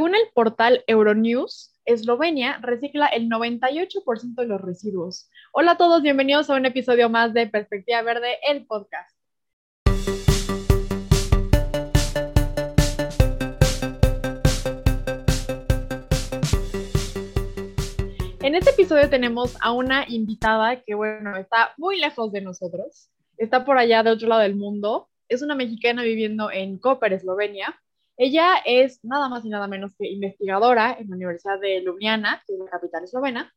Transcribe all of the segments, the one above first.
Según el portal Euronews, Eslovenia recicla el 98% de los residuos. Hola a todos, bienvenidos a un episodio más de Perspectiva Verde, el podcast. En este episodio tenemos a una invitada que, bueno, está muy lejos de nosotros, está por allá de otro lado del mundo, es una mexicana viviendo en Koper, Eslovenia, ella es nada más y nada menos que investigadora en la Universidad de Ljubljana, que es la capital eslovena.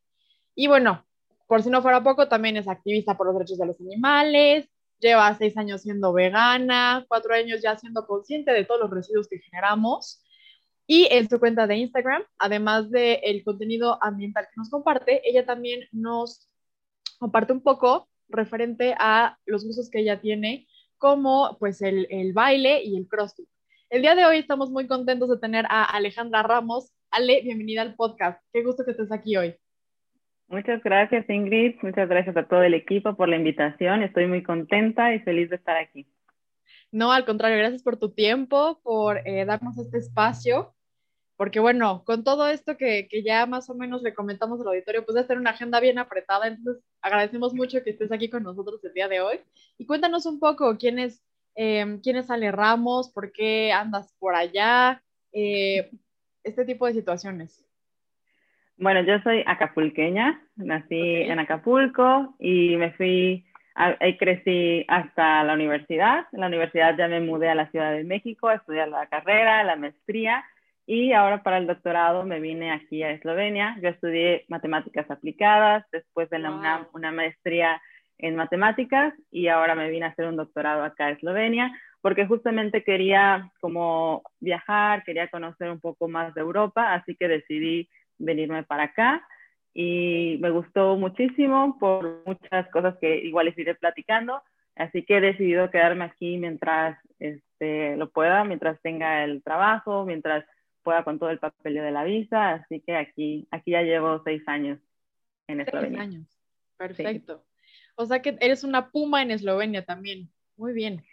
Y bueno, por si no fuera poco, también es activista por los derechos de los animales, lleva seis años siendo vegana, cuatro años ya siendo consciente de todos los residuos que generamos. Y en su cuenta de Instagram, además del el contenido ambiental que nos comparte, ella también nos comparte un poco referente a los usos que ella tiene, como pues el, el baile y el crossfit. El día de hoy estamos muy contentos de tener a Alejandra Ramos. Ale, bienvenida al podcast. Qué gusto que estés aquí hoy. Muchas gracias, Ingrid. Muchas gracias a todo el equipo por la invitación. Estoy muy contenta y feliz de estar aquí. No, al contrario, gracias por tu tiempo, por eh, darnos este espacio, porque bueno, con todo esto que, que, ya más o menos le comentamos al auditorio, pues a tener una agenda bien apretada, entonces agradecemos mucho que estés aquí con nosotros el día de hoy. Y cuéntanos un poco quién es eh, quién es Ale Ramos, por qué andas por allá, eh, este tipo de situaciones. Bueno, yo soy acapulqueña, nací en Acapulco y me fui, ahí crecí hasta la universidad. En la universidad ya me mudé a la Ciudad de México a estudiar la carrera, la maestría y ahora para el doctorado me vine aquí a Eslovenia. Yo estudié matemáticas aplicadas, después de la UNAM una maestría en matemáticas y ahora me vine a hacer un doctorado acá en Eslovenia porque justamente quería como viajar, quería conocer un poco más de Europa, así que decidí venirme para acá y me gustó muchísimo por muchas cosas que igual les iré platicando, así que he decidido quedarme aquí mientras este, lo pueda, mientras tenga el trabajo, mientras pueda con todo el papeleo de la visa, así que aquí, aquí ya llevo seis años en Eslovenia. Seis años, perfecto. O sea que eres una puma en Eslovenia también. Muy bien.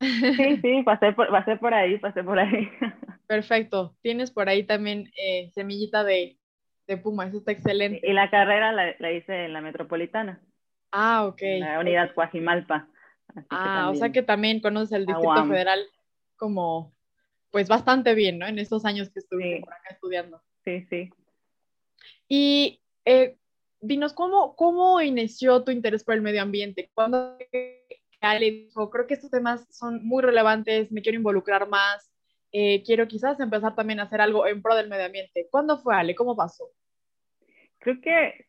Sí, sí, pasé por, pasé por ahí, pasé por ahí. Perfecto. Tienes por ahí también eh, semillita de, de, puma, eso está excelente. Y la carrera la, la, hice en la metropolitana. Ah, ok. En la unidad Cuajimalpa. ah, o sea que también conoces el Distrito Federal como, pues bastante bien, ¿no? En estos años que estuve por acá estudiando. Sí, sí. Y eh, dinos, ¿cómo, ¿cómo inició tu interés por el medio ambiente? ¿Cuándo Ale dijo, creo que estos temas son muy relevantes, me quiero involucrar más, eh, quiero quizás empezar también a hacer algo en pro del medio ambiente? ¿Cuándo fue Ale? ¿Cómo pasó? Creo que,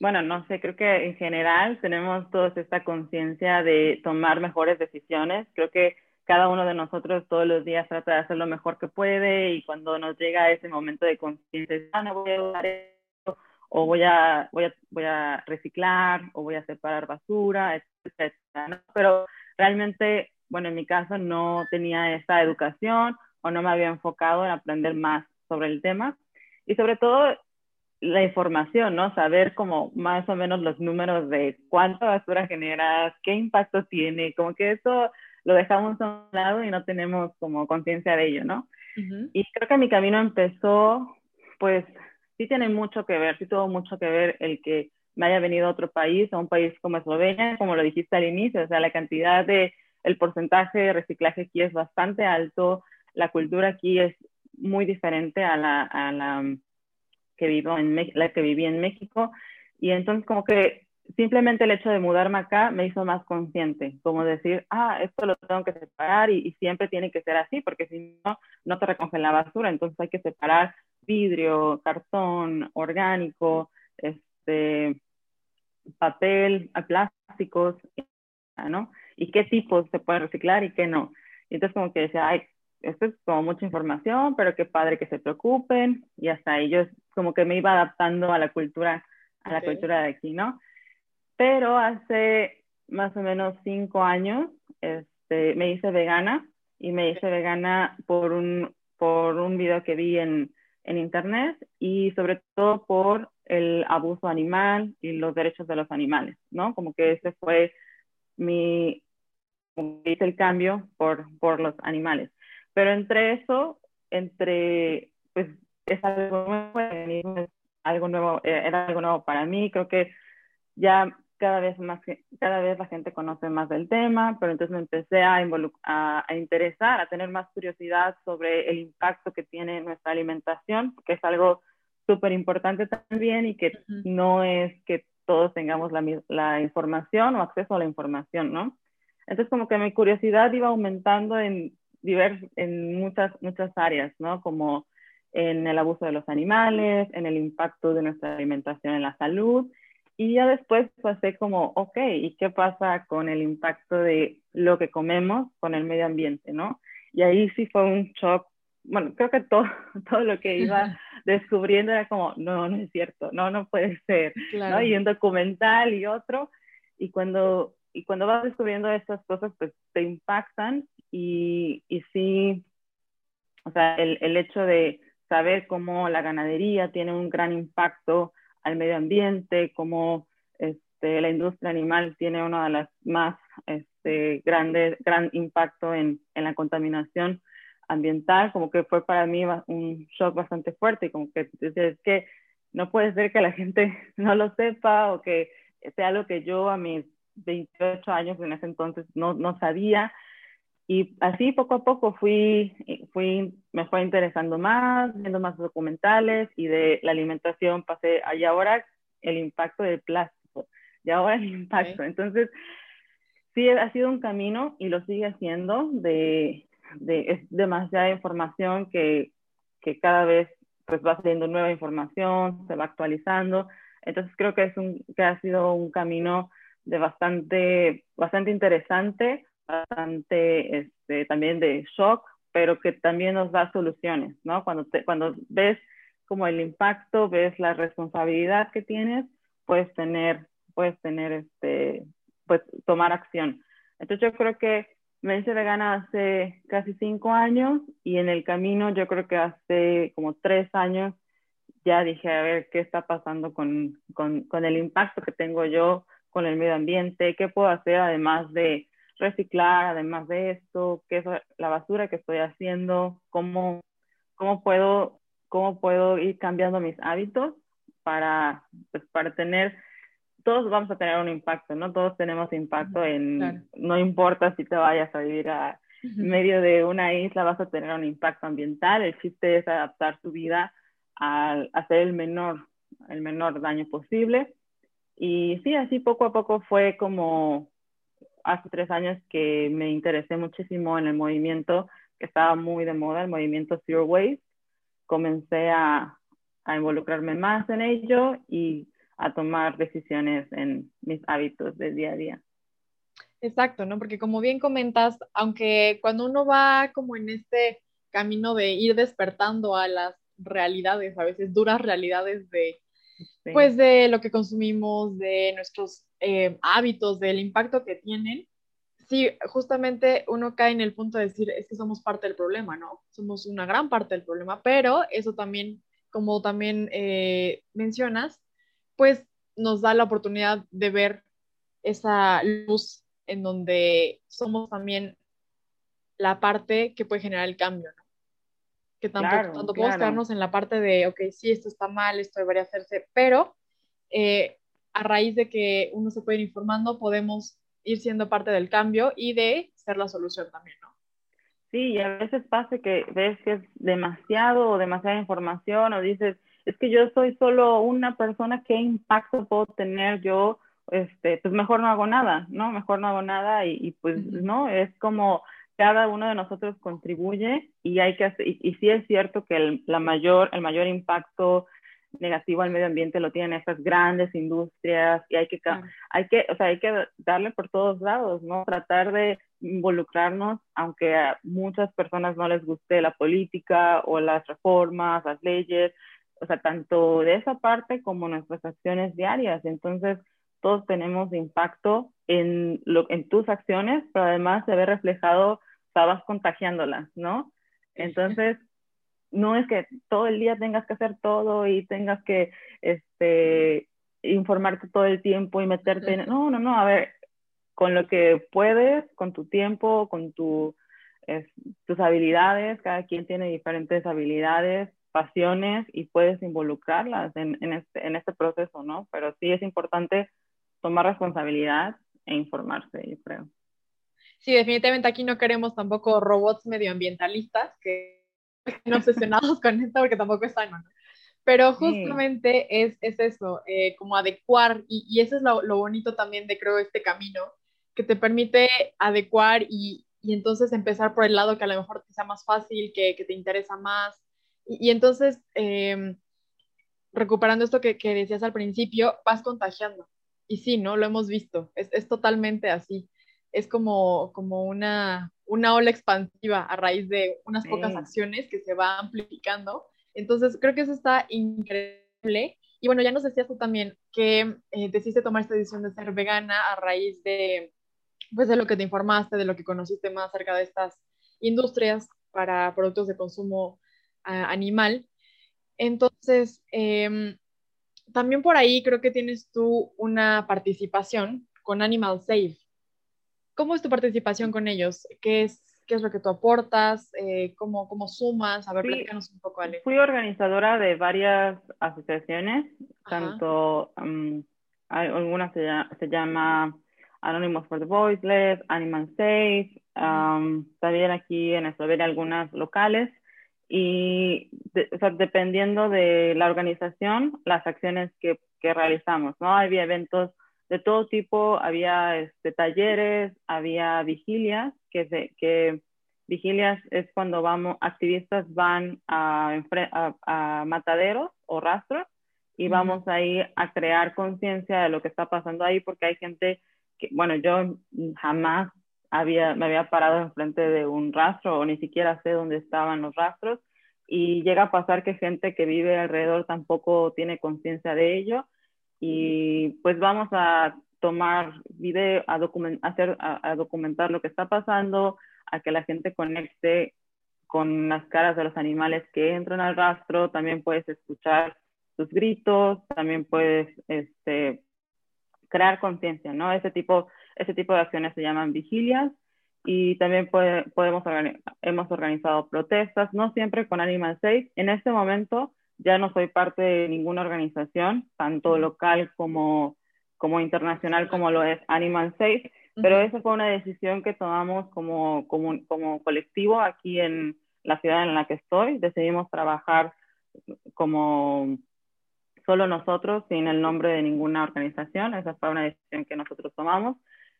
bueno, no sé, creo que en general tenemos toda esta conciencia de tomar mejores decisiones. Creo que cada uno de nosotros todos los días trata de hacer lo mejor que puede y cuando nos llega ese momento de conciencia, ah, no voy a o voy a, voy a, voy a reciclar, o voy a separar basura, etcétera, ¿no? Pero realmente, bueno, en mi caso no tenía esa educación o no me había enfocado en aprender más sobre el tema y sobre todo la información, ¿no? Saber como más o menos los números de cuánta basura genera, qué impacto tiene, como que eso lo dejamos a un lado y no tenemos como conciencia de ello, ¿no? Y creo que mi camino empezó, pues, sí tiene mucho que ver, sí tuvo mucho que ver el que me haya venido a otro país, a un país como Eslovenia, como lo dijiste al inicio, o sea, la cantidad de, el porcentaje de reciclaje aquí es bastante alto, la cultura aquí es muy diferente a la, la que, vivo en, que viví en México, y entonces como que simplemente el hecho de mudarme acá me hizo más consciente, como decir, ah, esto lo tengo que separar y, y siempre tiene que ser así, porque si no, no te recogen la basura, entonces hay que separar vidrio, cartón, orgánico, este, papel, plásticos, ¿no? Y qué tipos se puede reciclar y qué no. Y entonces como que decía, ay, esto es como mucha información, pero qué padre que se preocupen. Y hasta ahí yo como que me iba adaptando a la cultura, a la cultura de aquí, ¿no? Pero hace más o menos cinco años este, me hice vegana y me hice vegana por un, por un video que vi en, en Internet y sobre todo por el abuso animal y los derechos de los animales, ¿no? Como que ese fue mi, hice el cambio por, por los animales. Pero entre eso, entre pues es algo nuevo, algo nuevo, eh, era algo nuevo para mí, creo que ya cada vez más, cada vez la gente conoce más del tema, pero entonces me empecé a, a, a, interesar, a tener más curiosidad sobre el impacto que tiene nuestra alimentación, que es algo súper importante también y que no es que todos tengamos la, la, información o acceso a la información, ¿no? Entonces como que mi curiosidad iba aumentando en, divers, en muchas, muchas áreas, ¿no? Como en el abuso de los animales, en el impacto de nuestra alimentación en la salud. Y ya después pasé como, ok, ¿y qué pasa con el impacto de lo que comemos con el medio ambiente, no? Y ahí sí fue un shock. Bueno, creo que todo, todo lo que iba descubriendo era como, no, no es cierto, no, no puede ser, ¿no? Y un documental y otro. Y cuando, y cuando vas descubriendo estas cosas, pues te impactan y, y sí, o sea, el, el hecho de saber cómo la ganadería tiene un gran impacto al medio ambiente, cómo este, la industria animal tiene uno de los más este, grandes, gran impacto en, en, la contaminación ambiental, como que fue para mí un shock bastante fuerte como que es que no puede ser que la gente no lo sepa o que sea algo que yo a mis 28 años en ese entonces no, no sabía y así poco a poco fui, fui, me fue interesando más, viendo más documentales y de la alimentación pasé, y ahora el impacto del plástico, y ahora el impacto. Entonces, sí, ha sido un camino y lo sigue haciendo, de, de es demasiada información que, que cada vez pues va saliendo nueva información, se va actualizando. Entonces creo que, es un, que ha sido un camino de bastante, bastante interesante bastante este, también de shock, pero que también nos da soluciones, ¿no? Cuando, cuando ves como el impacto, ves la responsabilidad que tienes, puedes tener, puedes tener, este, pues tomar acción. Entonces yo creo que me hice vegana hace casi cinco años y en el camino yo creo que hace como tres años ya dije, a ver, ¿qué está pasando con, con, con el impacto que tengo yo con el medio ambiente? ¿Qué puedo hacer además de reciclar, además de esto, qué es la basura que estoy haciendo, cómo, cómo, puedo, cómo puedo ir cambiando mis hábitos para, pues, para tener, todos vamos a tener un impacto, ¿no? Todos tenemos impacto en, no importa si te vayas a vivir a medio de una isla, vas a tener un impacto ambiental, el chiste es adaptar tu vida a hacer el menor, el menor daño posible. Y sí, así poco a poco fue como hace tres años que me interesé muchísimo en el movimiento que estaba muy de moda, el movimiento Zero Waste. Comencé a, a involucrarme más en ello y a tomar decisiones en mis hábitos del día a día. Exacto, ¿no? Porque como bien comentas, aunque cuando uno va como en este camino de ir despertando a las realidades, a veces duras realidades de, pues de lo que consumimos, de nuestros eh, hábitos, del impacto que tienen, sí, justamente uno cae en el punto de decir, es que somos parte del problema, ¿no? Somos una gran parte del problema, pero eso también, como también eh, mencionas, pues nos da la oportunidad de ver esa luz en donde somos también la parte que puede generar el cambio, ¿no? Que tampoco, tanto podemos quedarnos en la parte de, ok, sí, esto está mal, esto debería hacerse, pero eh, a raíz de que uno se puede ir informando, podemos ir siendo parte del cambio y de ser la solución también, ¿no? Sí, y a veces pasa que ves que es demasiado o demasiada información o dices, es que yo soy solo una persona, ¿qué impacto puedo tener yo? Este, pues mejor no hago nada, ¿no? Mejor no hago nada y, pues, ¿no? Es como cada uno de nosotros contribuye y hay que hacer, y, y sí es cierto que el, la mayor, el mayor impacto negativo al medio ambiente lo tienen estas grandes industrias y hay que, hay que, o sea, hay que darle por todos lados, ¿no? Tratar de involucrarnos, aunque a muchas personas no les guste la política o las reformas, las leyes, o sea, tanto de esa parte como nuestras acciones diarias. Entonces, todos tenemos impacto en, lo, en tus acciones, pero además se ve reflejado, estabas contagiándolas, ¿no? Entonces, no es que todo el día tengas que hacer todo y tengas que este, informarte todo el tiempo y meterte en... No, no, no, a ver, con lo que puedes, con tu tiempo, con tu, tus habilidades, cada quien tiene diferentes habilidades pasiones y puedes involucrarlas en, en, este, en este proceso, ¿no? Pero sí es importante tomar responsabilidad e informarse, yo creo. Sí, definitivamente aquí no queremos tampoco robots medioambientalistas que estén obsesionados con esto porque tampoco es sano, ¿no? Pero justamente es, es, eso, eh, como adecuar, y, y eso es lo, lo, bonito también de creo este camino, que te permite adecuar y, y, entonces empezar por el lado que a lo mejor te sea más fácil, que, que te interesa más. Y, y entonces, eh, recuperando esto que, que, decías al principio, vas contagiando. Y sí, ¿no? Lo hemos visto, es, es totalmente así. Es como, como una, una ola expansiva a raíz de unas sí. pocas acciones que se va amplificando entonces, creo que eso está increíble. Y bueno, ya nos decías tú también que eh, decidiste tomar esta decisión de ser vegana a raíz de, pues, de lo que te informaste, de lo que conociste más acerca de estas industrias para productos de consumo uh, animal. Entonces, eh, también por ahí creo que tienes tú una participación con Animal Safe. ¿Cómo es tu participación con ellos? ¿Qué es qué es lo que tú aportas, eh, cómo, cómo sumas, a ver, fui, platícanos un poco, Ale. Fui organizadora de varias asociaciones, Ajá. tanto um, hay, algunas se, se, llama Anonymous for the Voiceless, Animal Safe, um, también aquí en Eslovenia algunas locales, y de, o sea, dependiendo de la organización, las acciones que, que realizamos, ¿no? Había eventos de todo tipo, había este, talleres, había vigilias, que, se, que vigilias es cuando vamos, activistas van a, a, a mataderos o rastros y vamos ahí a crear conciencia de lo que está pasando ahí, porque hay gente que, bueno, yo jamás había, me había parado enfrente de un rastro o ni siquiera sé dónde estaban los rastros y llega a pasar que gente que vive alrededor tampoco tiene conciencia de ello y pues vamos a tomar video, a, document, a, documentar lo que está pasando, a que la gente conecte con las caras de los animales que entran al rastro, también puedes escuchar sus gritos, también puedes este, crear conciencia, ¿no? Ese tipo, ese tipo de acciones se llaman vigilias y también podemos hemos organizado protestas, no siempre con Animal Safe. En este momento ya no soy parte de ninguna organización, tanto local como, como internacional como lo es Animal Safe, pero uh -huh. esa fue una decisión que tomamos como, como, como colectivo aquí en la ciudad en la que estoy. Decidimos trabajar como solo nosotros, sin el nombre de ninguna organización. Esa fue una decisión que nosotros tomamos.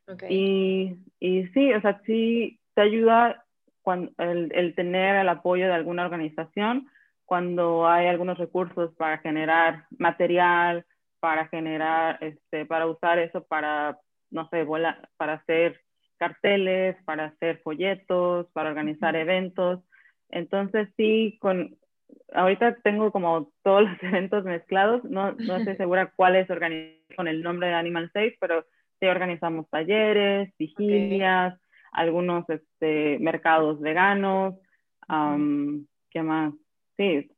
Okay. Y, y sí, o sea, sí te ayuda cuando, el, el tener el apoyo de alguna organización cuando hay algunos recursos para generar material, para generar, este, para usar eso para, no sé, para hacer carteles, para hacer folletos, para organizar eventos. Entonces sí, con, ahorita tengo como todos los eventos mezclados, no, no estoy segura cuáles con el nombre de Animal Safe, pero sí organizamos talleres, vigilias, okay. algunos este, mercados veganos, um, ¿qué más? Sí,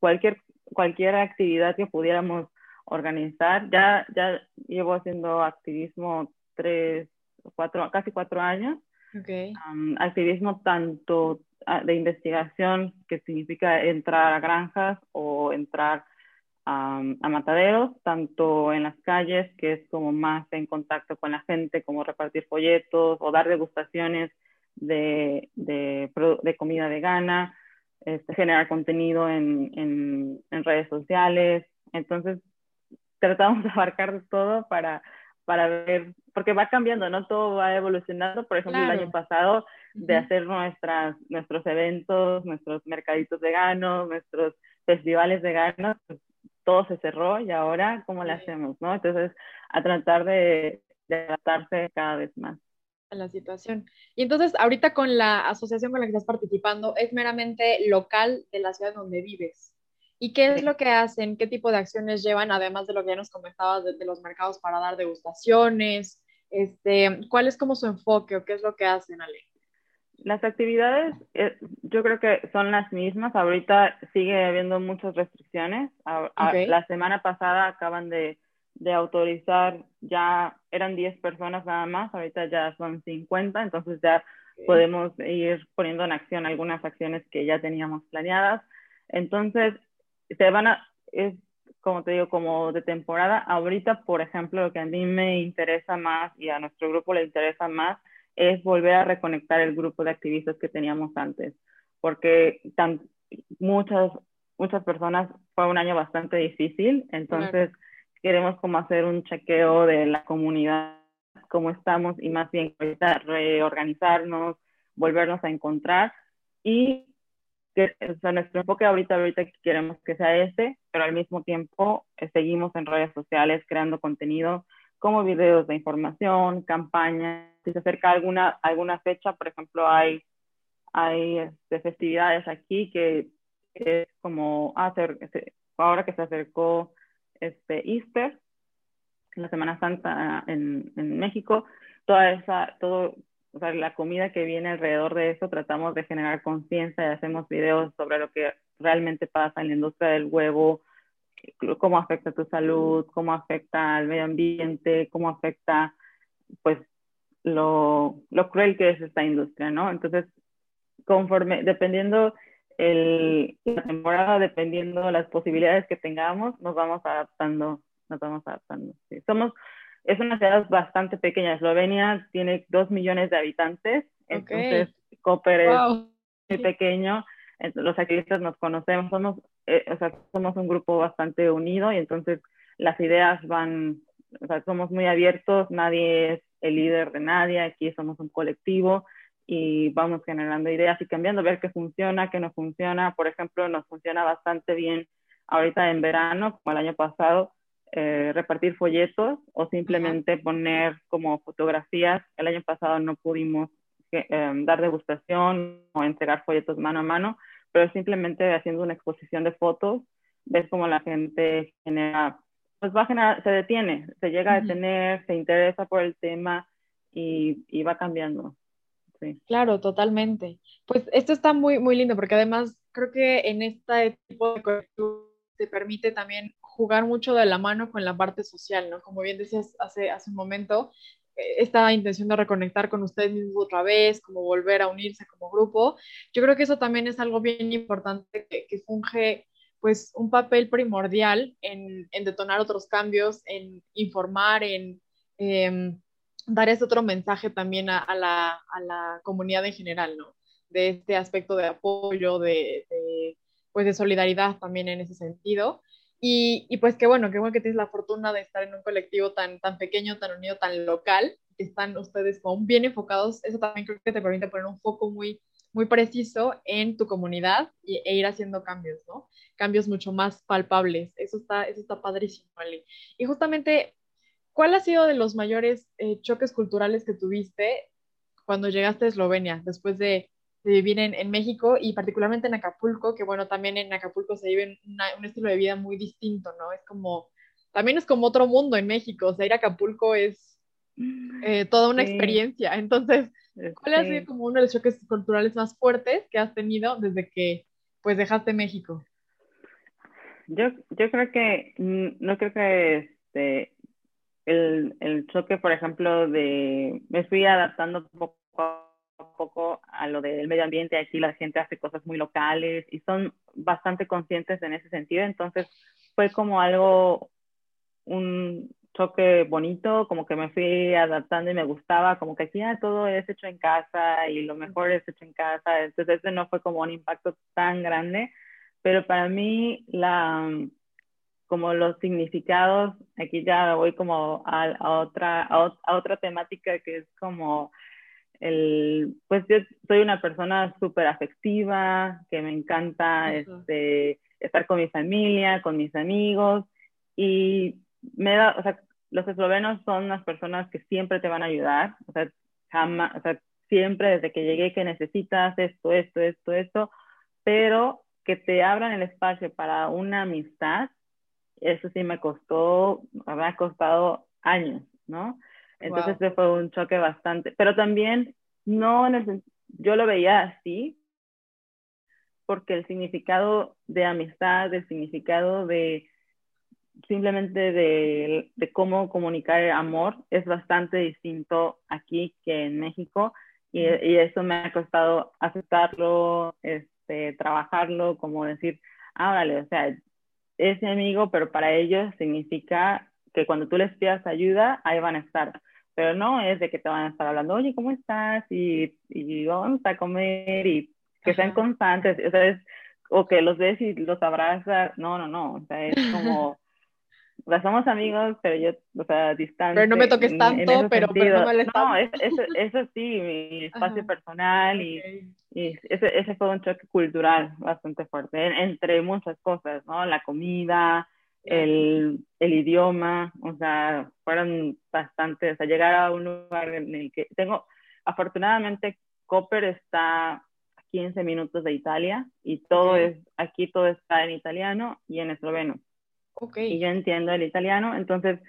cualquier, cualquier actividad que pudiéramos organizar. Ya, ya llevo haciendo activismo tres, cuatro, casi cuatro años. Okay. Um, activismo tanto ah, de investigación, que significa entrar a granjas o entrar um, a mataderos, tanto en las calles, que es como más en contacto con la gente, como repartir folletos o dar degustaciones de, de, de comida vegana, este, generar contenido en, en, en, redes sociales. Entonces, tratamos de abarcar todo para, para ver, porque va cambiando, ¿no? Todo va evolucionando. Por ejemplo, claro. el año pasado, de hacer nuestras, nuestros eventos, nuestros mercaditos veganos, nuestros festivales veganos, pues, todo se cerró y ahora, ¿cómo le hacemos, no? Entonces, a tratar de, de adaptarse cada vez más la situación. Y entonces, ahorita con la asociación con la que estás participando, es meramente local de la ciudad donde vives. ¿Y qué es lo que hacen? ¿Qué tipo de acciones llevan, además de lo que ya nos comentabas de, de los mercados para dar degustaciones? Este, ¿Cuál es como su enfoque o qué es lo que hacen, Ale? Las actividades, eh, yo creo que son las mismas. Ahorita sigue habiendo muchas restricciones. A, okay. a, la semana pasada acaban de de autorizar ya eran 10 personas nada más, ahorita ya son 50, entonces ya okay. podemos ir poniendo en acción algunas acciones que ya teníamos planeadas. Entonces, se van a, es como te digo, como de temporada. Ahorita, por ejemplo, lo que a mí me interesa más y a nuestro grupo le interesa más es volver a reconectar el grupo de activistas que teníamos antes, porque tan, muchas, muchas personas fue un año bastante difícil, entonces queremos como hacer un chequeo de la comunidad, cómo estamos y más bien reorganizarnos, volvernos a encontrar y que, o sea, nuestro enfoque ahorita, ahorita queremos que sea este, pero al mismo tiempo eh, seguimos en redes sociales creando contenido como videos de información, campañas, si se acerca alguna, alguna fecha, por ejemplo, hay, hay este, festividades aquí que es como hacer, ah, ahora que se acercó este Easter, la Semana Santa en, en México, toda esa, todo, o sea, la comida que viene alrededor de eso, tratamos de generar conciencia y hacemos videos sobre lo que realmente pasa en la industria del huevo, cómo afecta tu salud, cómo afecta al medio ambiente, cómo afecta, pues, lo, lo cruel que es esta industria, ¿no? Entonces, conforme, dependiendo el, la temporada, dependiendo las posibilidades que tengamos, nos vamos adaptando, nos vamos adaptando. Sí. Somos, es una ciudad bastante pequeña. Eslovenia tiene dos millones de habitantes, entonces Koper es muy pequeño. Los activistas nos conocemos, somos, eh, o sea, somos un grupo bastante unido y entonces las ideas van, o sea, somos muy abiertos, nadie es el líder de nadie, aquí somos un colectivo y vamos generando ideas y cambiando, ver qué funciona, qué no funciona. Por ejemplo, nos funciona bastante bien ahorita en verano, como el año pasado, eh, repartir folletos o simplemente poner como fotografías. El año pasado no pudimos eh, em, dar degustación o entregar folletos mano a mano, pero simplemente haciendo una exposición de fotos, ves como la gente genera, pues va a generar, se detiene, se llega a detener, se interesa por el tema y, y va cambiando. Claro, totalmente. Pues esto está muy, muy lindo porque además creo que en este tipo de te permite también jugar mucho de la mano con la parte social, ¿no? Como bien decías hace, hace un momento, eh, esta intención de reconectar con ustedes mismos otra vez, como volver a unirse como grupo. Yo creo que eso también es algo bien importante que, que funge pues un papel primordial en, en, detonar otros cambios, en informar, en eh, dar ese otro mensaje también a, la, comunidad en general, ¿no? De este aspecto de apoyo, de, pues de solidaridad también en ese sentido. Y, pues qué bueno, qué bueno que tienes la fortuna de estar en un colectivo tan, tan pequeño, tan unido, tan local, que están ustedes como bien enfocados. Eso también creo que te permite poner un foco muy, muy preciso en tu comunidad y, e ir haciendo cambios, ¿no? Cambios mucho más palpables. Eso está, eso está padrísimo, Ali. Y justamente, ¿cuál ha sido de los mayores eh, choques culturales que tuviste cuando llegaste a Eslovenia, después de de vivir en, en, México y particularmente en Acapulco, que bueno, también en Acapulco se vive una, un estilo de vida muy distinto, ¿no? Es como, también es como otro mundo en México, o sea, ir a Acapulco es eh, toda una sí. experiencia. Entonces, ¿cuál ha sido como uno de los choques culturales más fuertes que has tenido desde que pues dejaste México? Yo, yo creo que, mm, no creo que este, el, el choque, por ejemplo, de, me fui adaptando poco poco a lo del medio ambiente. Aquí la gente hace cosas muy locales y son bastante conscientes en ese sentido. Entonces fue como algo, un choque bonito, como que me fui adaptando y me gustaba, como que aquí ya todo es hecho en casa y lo mejor es hecho en casa. Entonces ese no fue como un impacto tan grande, pero para mí la como los significados, aquí ya voy como a, a otra, a, a otra temática que es como el, pues yo soy una persona súper afectiva, que me encanta este, estar con mi familia, con mis amigos y me da, o sea, los eslovenos son unas personas que siempre te van a ayudar, o sea, jamás, o sea, siempre desde que llegué que necesitas esto, esto, esto, esto, pero que te abran el espacio para una amistad, eso sí me costó, me ha costado años, ¿no? Entonces wow. fue un choque bastante, pero también no, yo lo veía así, porque el significado de amistad, el significado de simplemente de, de, cómo comunicar amor es bastante distinto aquí que en México y, y, eso me ha costado aceptarlo, este, este, trabajarlo, como decir, ah, vale, o sea, ese amigo, pero para ellos significa que cuando tú les pidas ayuda, ahí van a estar. Pero no es de que te van a estar hablando, oye, ¿cómo estás? Y, y vamos a comer y que sean constantes. O sea, es, o que los ves y los abrazas. No, no, no. O sea, es como, o sea, somos amigos, pero yo, o sea, distante. Pero no me toques tanto, pero, pero, no me No, eso, eso, sí, mi espacio personal y, y ese, ese, fue un choque cultural bastante fuerte, entre muchas cosas, ¿no? La comida, el, el idioma, o sea, fueron bastante, o sea, llegar a un lugar en el que tengo, afortunadamente, Copper está 15 minutos de Italia y todo es, aquí todo está en italiano y en esloveno. Okay. Y yo entiendo el italiano, entonces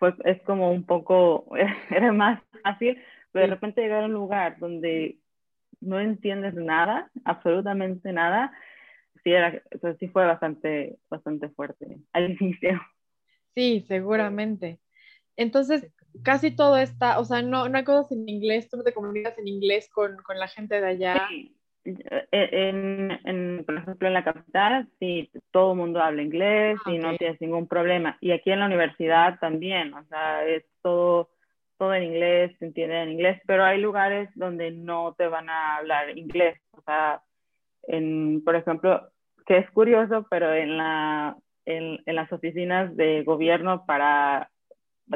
pues es como un poco, era más fácil, pero de repente llegar a un lugar donde no entiendes nada, absolutamente nada, sí, era, pues, sí fue bastante, bastante fuerte al inicio. Sí, seguramente. Entonces, casi todo está, o sea, no, no hay cosas en inglés, tú no te comunicas en inglés con, con la gente de allá. Sí. Eh, en, en, por ejemplo, en la capital, sí, todo el mundo habla inglés y no tienes ningún problema. Y aquí en la universidad también, o sea, es todo, todo en inglés, se entiende en inglés, pero hay lugares donde no te van a hablar inglés. O sea, en, por ejemplo, que es curioso, pero en, la, en, en las oficinas de gobierno para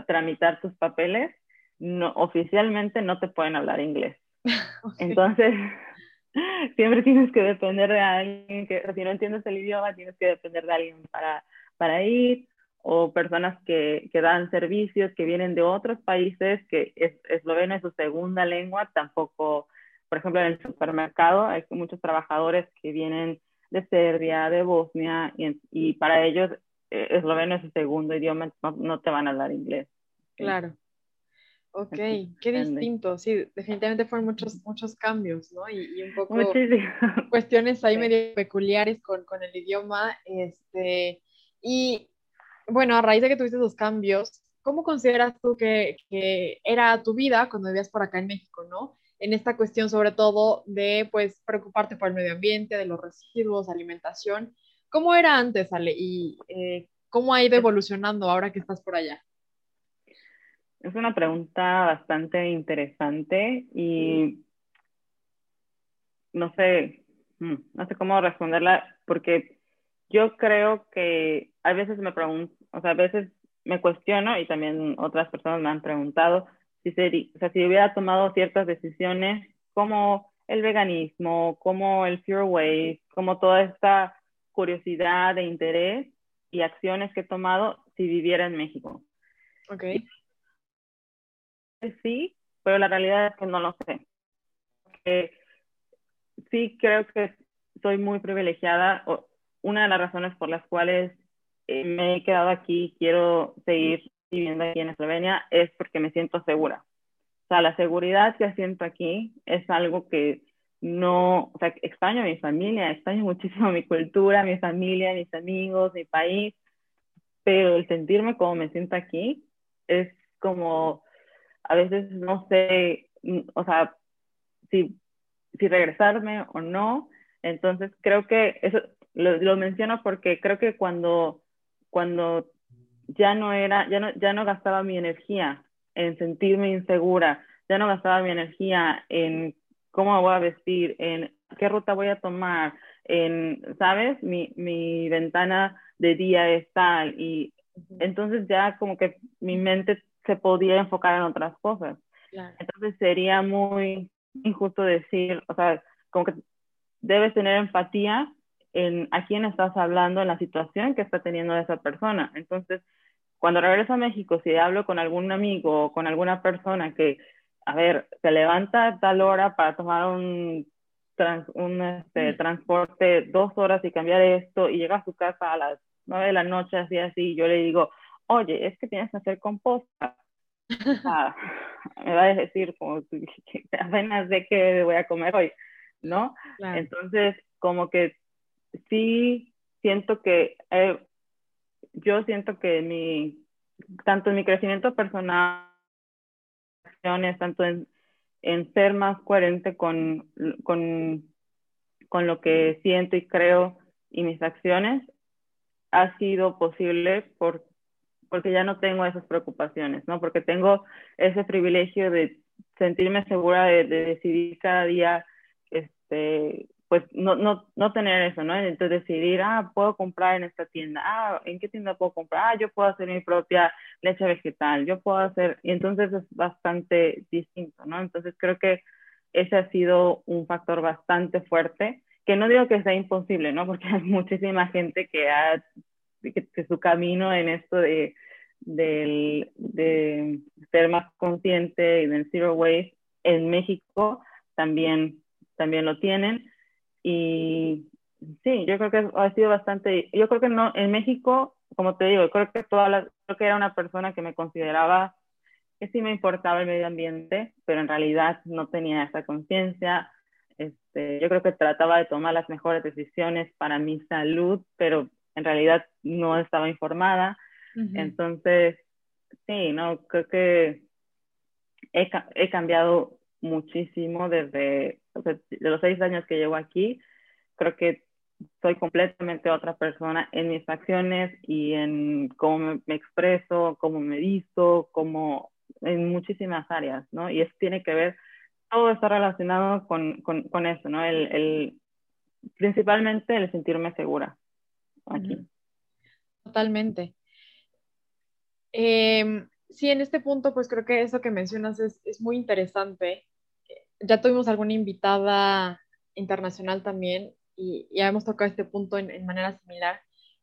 tramitar tus papeles, no, oficialmente no te pueden hablar inglés. Entonces, siempre tienes que depender de alguien que, si no entiendes el idioma, tienes que depender de alguien para, para ir, o personas que, que dan servicios que vienen de otros países, que es, esloveno es su segunda lengua, tampoco, por ejemplo, en el supermercado hay muchos trabajadores que vienen de Serbia, de Bosnia, y, para ellos eh, esloveno es su segundo idioma, no, no te van a hablar inglés. Claro. Ok, qué distinto. Sí, definitivamente fueron muchos, muchos cambios, ¿no? Y, un poco cuestiones ahí medio peculiares con, con, el idioma. Este, y bueno, a raíz de que tuviste esos cambios, ¿cómo consideras tú que, que, era tu vida cuando vivías por acá en México, ¿no? En esta cuestión sobre todo de, pues, preocuparte por el medio ambiente, de los residuos, alimentación. ¿Cómo era antes, Ale? Y eh, cómo ha ido evolucionando ahora que estás por allá. Es una pregunta bastante interesante y no sé, mm, no sé cómo responderla porque yo creo que a veces me pregunto, o sea, a veces me cuestiono y también otras personas me han preguntado si, sería, o sea, si hubiera tomado ciertas decisiones como el veganismo, como el Pure Waste, como toda esta curiosidad e interés y acciones que he tomado si viviera en México. Okay sí, pero la realidad es que no lo sé. sí creo que soy muy privilegiada. Una de las razones por las cuales eh, me he quedado aquí, quiero seguir viviendo aquí en Eslovenia, es porque me siento segura. O sea, la seguridad que siento aquí es algo que no, o sea, extraño a mi familia, extraño muchísimo mi cultura, mi familia, mis amigos, mi país, pero el sentirme como me siento aquí es como a veces no sé, mm, o sea, si, si regresarme o no. Entonces creo que eso lo, lo, menciono porque creo que cuando, cuando ya no era, ya no, ya no gastaba mi energía en sentirme insegura, ya no gastaba mi energía en cómo me voy a vestir, en qué ruta voy a tomar, en, ¿sabes? Mi, mi ventana de día es tal y entonces ya como que mi mente se podía enfocar en otras cosas. Entonces sería muy injusto decir, o sea, como que debes tener empatía en a quién estás hablando, en la situación que está teniendo esa persona. Entonces, cuando regreso a México, si hablo con algún amigo o con alguna persona que, a ver, se levanta a tal hora para tomar un, un este, transporte dos horas y cambiar esto y llega a su casa a las nueve de la noche, así, así, yo le digo, oye, es que tienes que hacer composta. me va a decir como apenas de qué voy a comer hoy, ¿no? Entonces, como que sí siento que eh, yo siento que mi tanto en mi crecimiento personal tanto en, en ser más coherente con, con, con lo que siento y creo y mis acciones ha sido posible por, porque ya no tengo esas preocupaciones, ¿no? Porque tengo ese privilegio de sentirme segura de, de decidir cada día, este, pues no, no, no tener eso, ¿no? Entonces decidir, ah, puedo comprar en esta tienda, ah, ¿en qué tienda puedo comprar? Ah, yo puedo hacer mi propia leche vegetal, yo puedo hacer, y entonces es bastante distinto, ¿no? Entonces creo que ese ha sido un factor bastante fuerte, que no digo que sea imposible, ¿no? Porque hay muchísima gente que ha, que, su camino en esto de, de, de ser más consciente y del zero waste en México también, también lo tienen y sí, yo creo que ha sido bastante, yo creo que no, en México, como te digo, creo que toda la, creo que era una persona que me consideraba que sí me importaba el medio ambiente, pero en realidad no tenía esa conciencia. Este, yo creo que trataba de tomar las mejores decisiones para mi salud, pero en realidad no estaba informada. Entonces, sí, no, creo que he, he cambiado muchísimo desde de los seis años que llevo aquí. Creo que soy completamente otra persona en mis acciones y en cómo me, expreso, cómo me visto, cómo en muchísimas áreas, ¿no? Y eso tiene que ver, todo está relacionado con, con, con eso, ¿no? El, el, principalmente el sentirme segura aquí. Totalmente. Eh, sí, en este punto, pues creo que eso que mencionas es, es muy interesante ya tuvimos alguna invitada internacional también y ya hemos tocado este punto en, manera similar,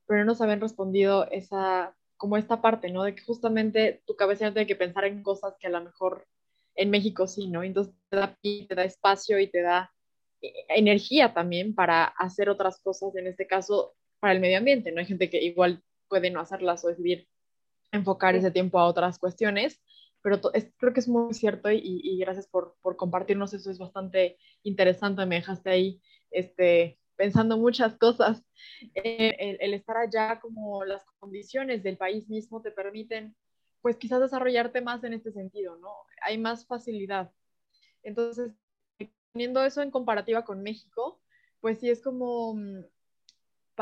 pero no nos habían respondido esa, como esta parte, ¿no? De que justamente tu cabeza no tiene que pensar en cosas que a lo mejor en México sí, ¿no? Entonces te da, te da espacio y te da eh, energía también para hacer otras cosas, en este caso para el medio ambiente, ¿no? Hay gente que igual puede no hacerlas o decidir enfocar ese tiempo a otras cuestiones, pero creo que es muy cierto y, gracias por, por, compartirnos eso, es bastante interesante, me dejaste ahí este, pensando muchas cosas. Eh, el, estar allá, como las condiciones del país mismo te permiten, pues quizás desarrollarte más en este sentido, ¿no? Hay más facilidad. Entonces, teniendo eso en comparativa con México, pues sí es como mm,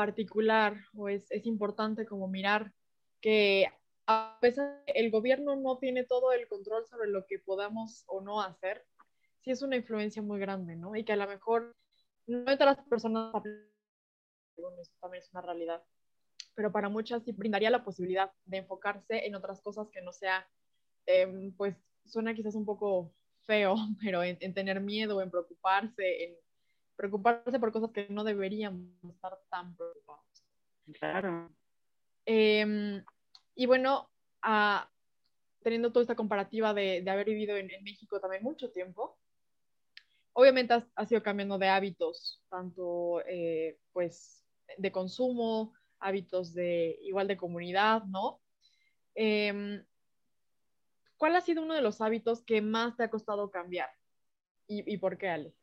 particular o es, es importante como mirar que a pesar de que el gobierno no tiene todo el control sobre lo que podamos o no hacer, sí es una influencia muy grande, ¿no? Y que a lo mejor no todas las personas eso también es una realidad, pero para muchas sí brindaría la posibilidad de enfocarse en otras cosas que no sea, em, pues suena quizás un poco feo, pero en, tener miedo, en preocuparse, en preocuparse por cosas que no deberíamos estar tan preocupados. Claro. Eh, y bueno, teniendo toda esta comparativa de, haber vivido en, México también mucho tiempo, obviamente has, has ido cambiando de hábitos, tanto eh, pues de consumo, hábitos de igual de comunidad, ¿no? Em, ¿Cuál ha sido uno de los hábitos que más te ha costado cambiar? ¿Y, y por qué, Ale?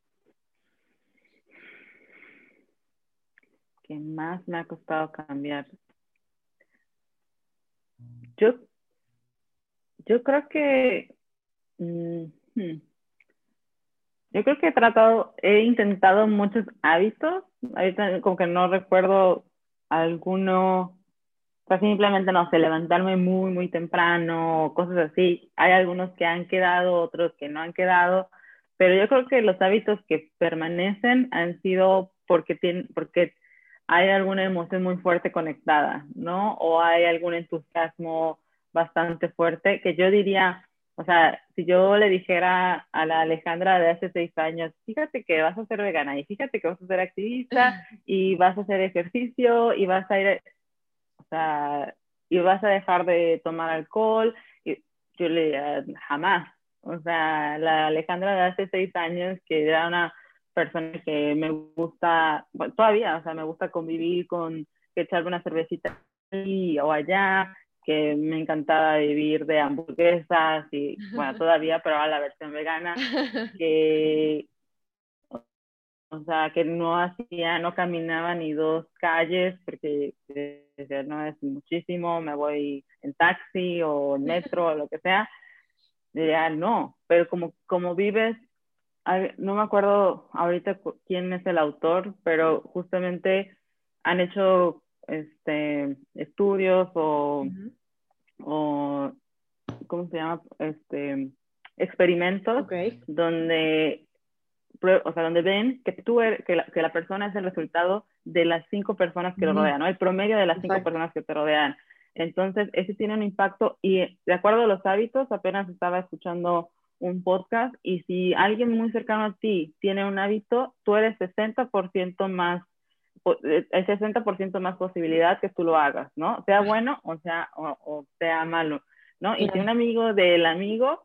¿Qué más me ha costado cambiar? Yo, yo creo que, mm, hmm, yo creo que he tratado, he intentado muchos hábitos, ahorita como que no recuerdo alguno, o simplemente no sé, levantarme muy, muy temprano, cosas así. Hay algunos que han quedado, otros que no han quedado, pero yo creo que los hábitos que permanecen han sido porque, tienen, porque hay alguna emoción muy fuerte conectada, ¿no? O hay algún entusiasmo bastante fuerte que yo diría, o sea, si yo le dijera a la Alejandra de hace seis años, fíjate que vas a ser vegana y fíjate que vas a ser activista y vas a hacer ejercicio y vas a ir, o sea, y vas a dejar de tomar alcohol, y yo le diría, jamás. O sea, la Alejandra de hace seis años, que era una persona que me gusta, todavía, o sea, me gusta convivir con, que echarme una cervecita aquí o allá, que me encantaba vivir de hamburguesas y, bueno, todavía, pero a la versión vegana, que, o sea, que no hacía, no caminaba ni dos calles porque no es muchísimo, me voy en taxi o en metro o lo que sea, ya no, pero como, como vives no me acuerdo ahorita quién es el autor, pero justamente han hecho este, estudios o, o ¿cómo se llama? Este, experimentos donde, o sea, donde ven que tú eres, que, la, que la persona es el resultado de las cinco personas que lo rodean, ¿no? El promedio de las cinco personas que te rodean. Entonces, ese tiene un impacto y de acuerdo a los hábitos, apenas estaba escuchando un podcast y si alguien muy cercano a ti tiene un hábito, tú eres 60% más, eh, el 60% más posibilidad que tú lo hagas, ¿no? Sea bueno o sea, o, sea malo, ¿no? Y si un amigo del amigo,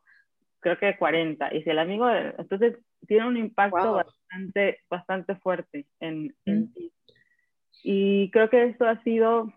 creo que 40, y si el amigo, entonces tiene un impacto bastante, bastante fuerte en, en ti. Y creo que esto ha sido,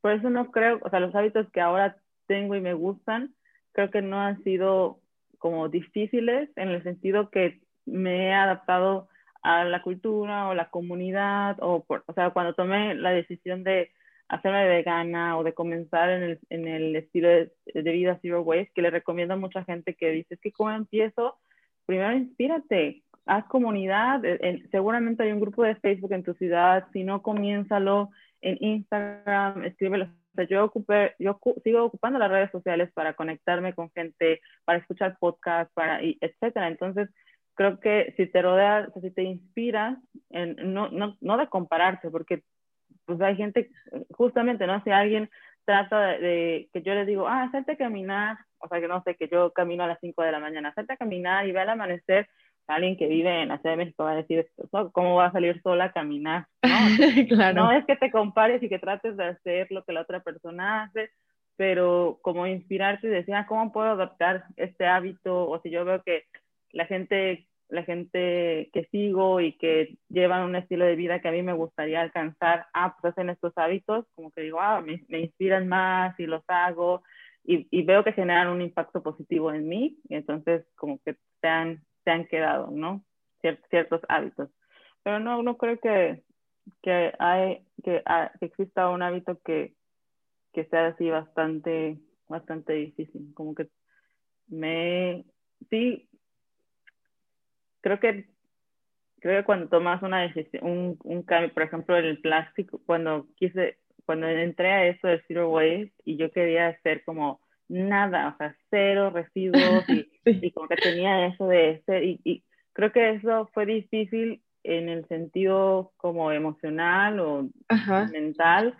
por eso no creo, o sea, los hábitos que ahora tengo y me gustan, creo que no han sido como difíciles en el sentido que me he adaptado a la cultura o la comunidad, o, por, o sea, cuando tomé la decisión de hacerme vegana o de comenzar en el, en el estilo de, vida zero waste, que le recomiendo a mucha gente que dice, que cómo empiezo, primero inspírate, haz comunidad, seguramente hay un grupo de Facebook en tu ciudad, si no, comiénzalo en Instagram, escríbelo. Yo, ocupé, yo sigo ocupando las redes sociales para conectarme con gente, para escuchar podcasts, para, y etcétera. Entonces, creo que si te rodeas, si te inspiras, en, no, no, no de compararte, porque pues hay gente, justamente, ¿no? Si alguien trata de, de, que yo le digo, ah, salte a caminar, o sea, que no sé, que yo camino a las 5 de la mañana, salte a caminar y ve al amanecer, alguien que vive en la Ciudad de México va a decir, ¿cómo va a salir sola a caminar? No, claro. no es que te compares y que trates de hacer lo que la otra persona hace, pero como inspirarte y decir, ah, ¿cómo puedo adaptar este hábito? O si yo veo que la gente, la gente que sigo y que llevan un estilo de vida que a mí me gustaría alcanzar, ah, pues hacen estos hábitos, como que digo, ah, me, me inspiran más y los hago. Y, y, veo que generan un impacto positivo en mí, y entonces como que te se han quedado, ¿no? ciertos hábitos. Pero no, no creo que, que, hay, que, ah, exista un hábito que, que sea así bastante, bastante difícil. Como que me, sí, creo que, creo que cuando tomas una decisión, un, un cambio, por ejemplo, el plástico, cuando quise, cuando entré a eso de Zero Waste y yo quería hacer como nada, o sea, cero residuos y, y como que tenía eso de ser, y, y, creo que eso fue difícil en el sentido como emocional o mental,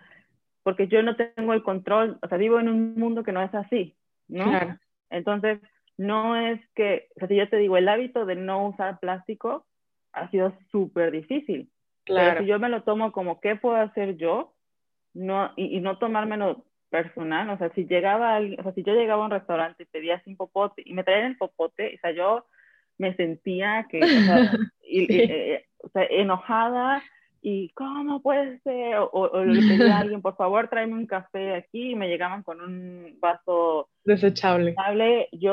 porque yo no tengo el control, o sea, vivo en un mundo que no es así, ¿no? Claro. Entonces, no es que, o sea, si yo te digo, el hábito de no usar plástico ha sido súper difícil. Claro. Pero si yo me lo tomo como, ¿qué puedo hacer yo? No, y, y no tomármelo personal, o sea, si llegaba o sea, si yo llegaba a un restaurante y pedía sin popote y me traían el popote, o sea, yo me sentía que, o sea, eh, o sea enojada y ¿cómo puede ser? O, le pedía a alguien, por favor, tráeme un café aquí y me llegaban con un vaso desechable. Yo,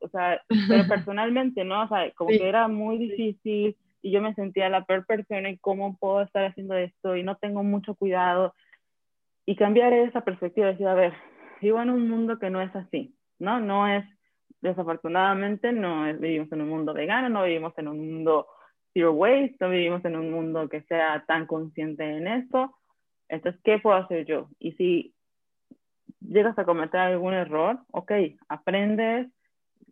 o sea, pero personalmente, ¿no? O sea, como que era muy difícil y yo me sentía la peor persona y cómo puedo estar haciendo esto y no tengo mucho cuidado y cambiar esa perspectiva, decir, a ver, vivo en un mundo que no es así, ¿no? No es, desafortunadamente, no es, vivimos en un mundo vegano, no vivimos en un mundo zero waste, no vivimos en un mundo que sea tan consciente en esto. Entonces, ¿qué puedo hacer yo? Y si llegas a cometer algún error, ok, aprendes,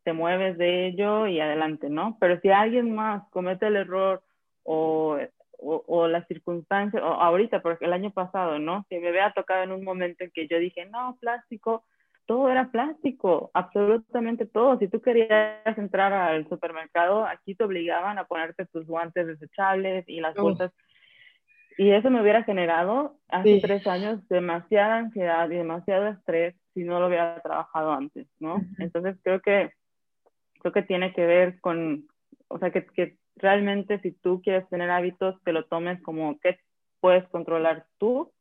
te mueves de ello y adelante, ¿no? Pero si alguien más comete el error o o, las circunstancias, o ahorita, porque el año pasado, ¿no? Que me había tocado en un momento en que yo dije, no, plástico, todo era plástico, absolutamente todo. Si tú querías entrar al supermercado, aquí te obligaban a ponerte tus guantes desechables y las bolsas. Y eso me hubiera generado hace tres años demasiada ansiedad y demasiado estrés si no lo hubiera trabajado antes, ¿no? Entonces creo que, creo que tiene que ver con, o sea, que, que realmente si tú quieres tener hábitos, te lo tomes como que puedes controlar tú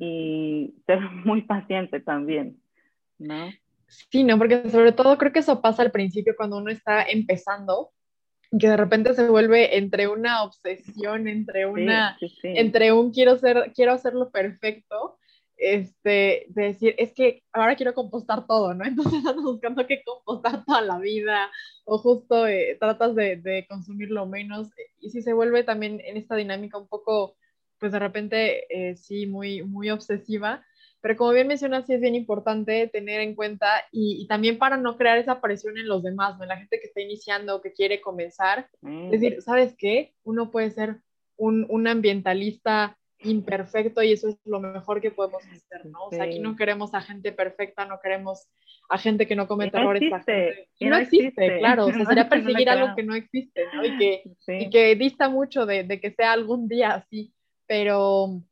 y ser muy paciente también, ¿no? Sí, no, porque sobre todo creo que eso pasa al principio cuando uno está empezando, que de repente se vuelve entre una obsesión, entre una, entre un quiero ser, quiero hacerlo perfecto, este, de decir, es que ahora quiero compostar todo, ¿no? Entonces andas buscando que compostar toda la vida o justo eh, tratas de, de consumir lo menos y si se vuelve también en esta dinámica un poco, pues de repente, eh, sí, muy, muy obsesiva, pero como bien mencionas, sí es bien importante tener en cuenta y, también para no crear esa presión en los demás, ¿no? En la gente que está iniciando o que quiere comenzar. Es decir, ¿sabes qué? Uno puede ser un, un, ambientalista imperfecto y eso es lo mejor que podemos hacer, ¿no? O sea, aquí no queremos a gente perfecta, no queremos a gente que no cometa errores. Existe, no, existe, claro. O sea, sería perseguir algo que no existe, ¿no? Y que, y que dista mucho de, de, que sea algún día así. Pero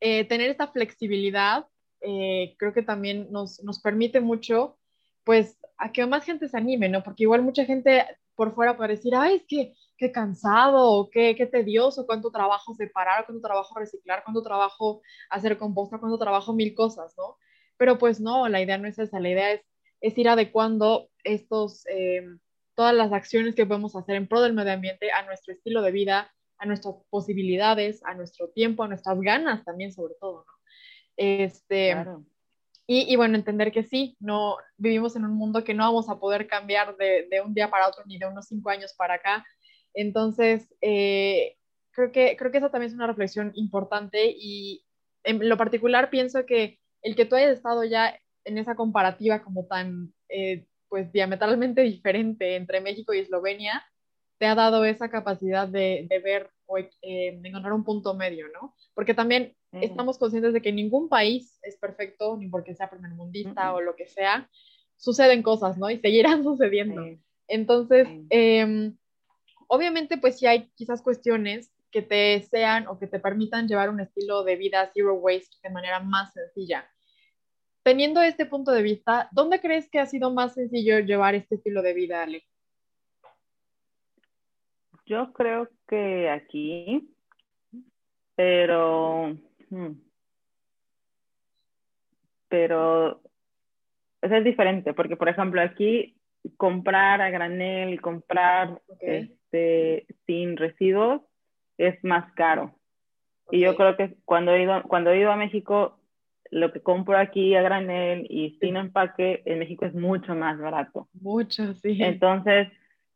eh, tener esta flexibilidad eh, creo que también nos, nos permite mucho, pues, a que más gente se anime, ¿no? Porque igual mucha gente por fuera puede decir, ay, es que qué cansado, qué, qué tedioso, cuánto trabajo separar, cuánto trabajo reciclar, cuánto trabajo hacer composta, cuánto trabajo mil cosas, ¿no? Pero pues no, la idea no es esa, la idea es, es ir adecuando estos, eh, todas las acciones que podemos hacer en pro del medio ambiente a nuestro estilo de vida, a nuestras posibilidades, a nuestro tiempo, a nuestras ganas también sobre todo, ¿no? Este, y, y, bueno, entender que sí, no vivimos en un mundo que no vamos a poder cambiar de, de un día para otro ni de unos cinco años para acá. Entonces, eh, creo, que, creo que esa también es una reflexión importante y en lo particular pienso que el que tú hayas estado ya en esa comparativa como tan, eh, pues, diametralmente diferente entre México y Eslovenia, te ha dado esa capacidad de, de ver o eh, de encontrar un punto medio, ¿no? Porque también estamos conscientes de que ningún país es perfecto, ni porque sea primermundista o lo que sea, suceden cosas, ¿no? Y seguirán sucediendo. Entonces, eh, obviamente, pues sí hay quizás cuestiones que te sean o que te permitan llevar un estilo de vida zero waste de manera más sencilla. Teniendo este punto de vista, ¿dónde crees que ha sido más sencillo llevar este estilo de vida, Ale? Yo creo que aquí, pero Hmm. Pero es diferente, porque por ejemplo aquí comprar a granel y comprar este, sin residuos es más caro. Y yo creo que cuando he, ido, cuando he ido a México, lo que compro aquí a granel y sin empaque en México es mucho más barato. Mucho, sí. Entonces,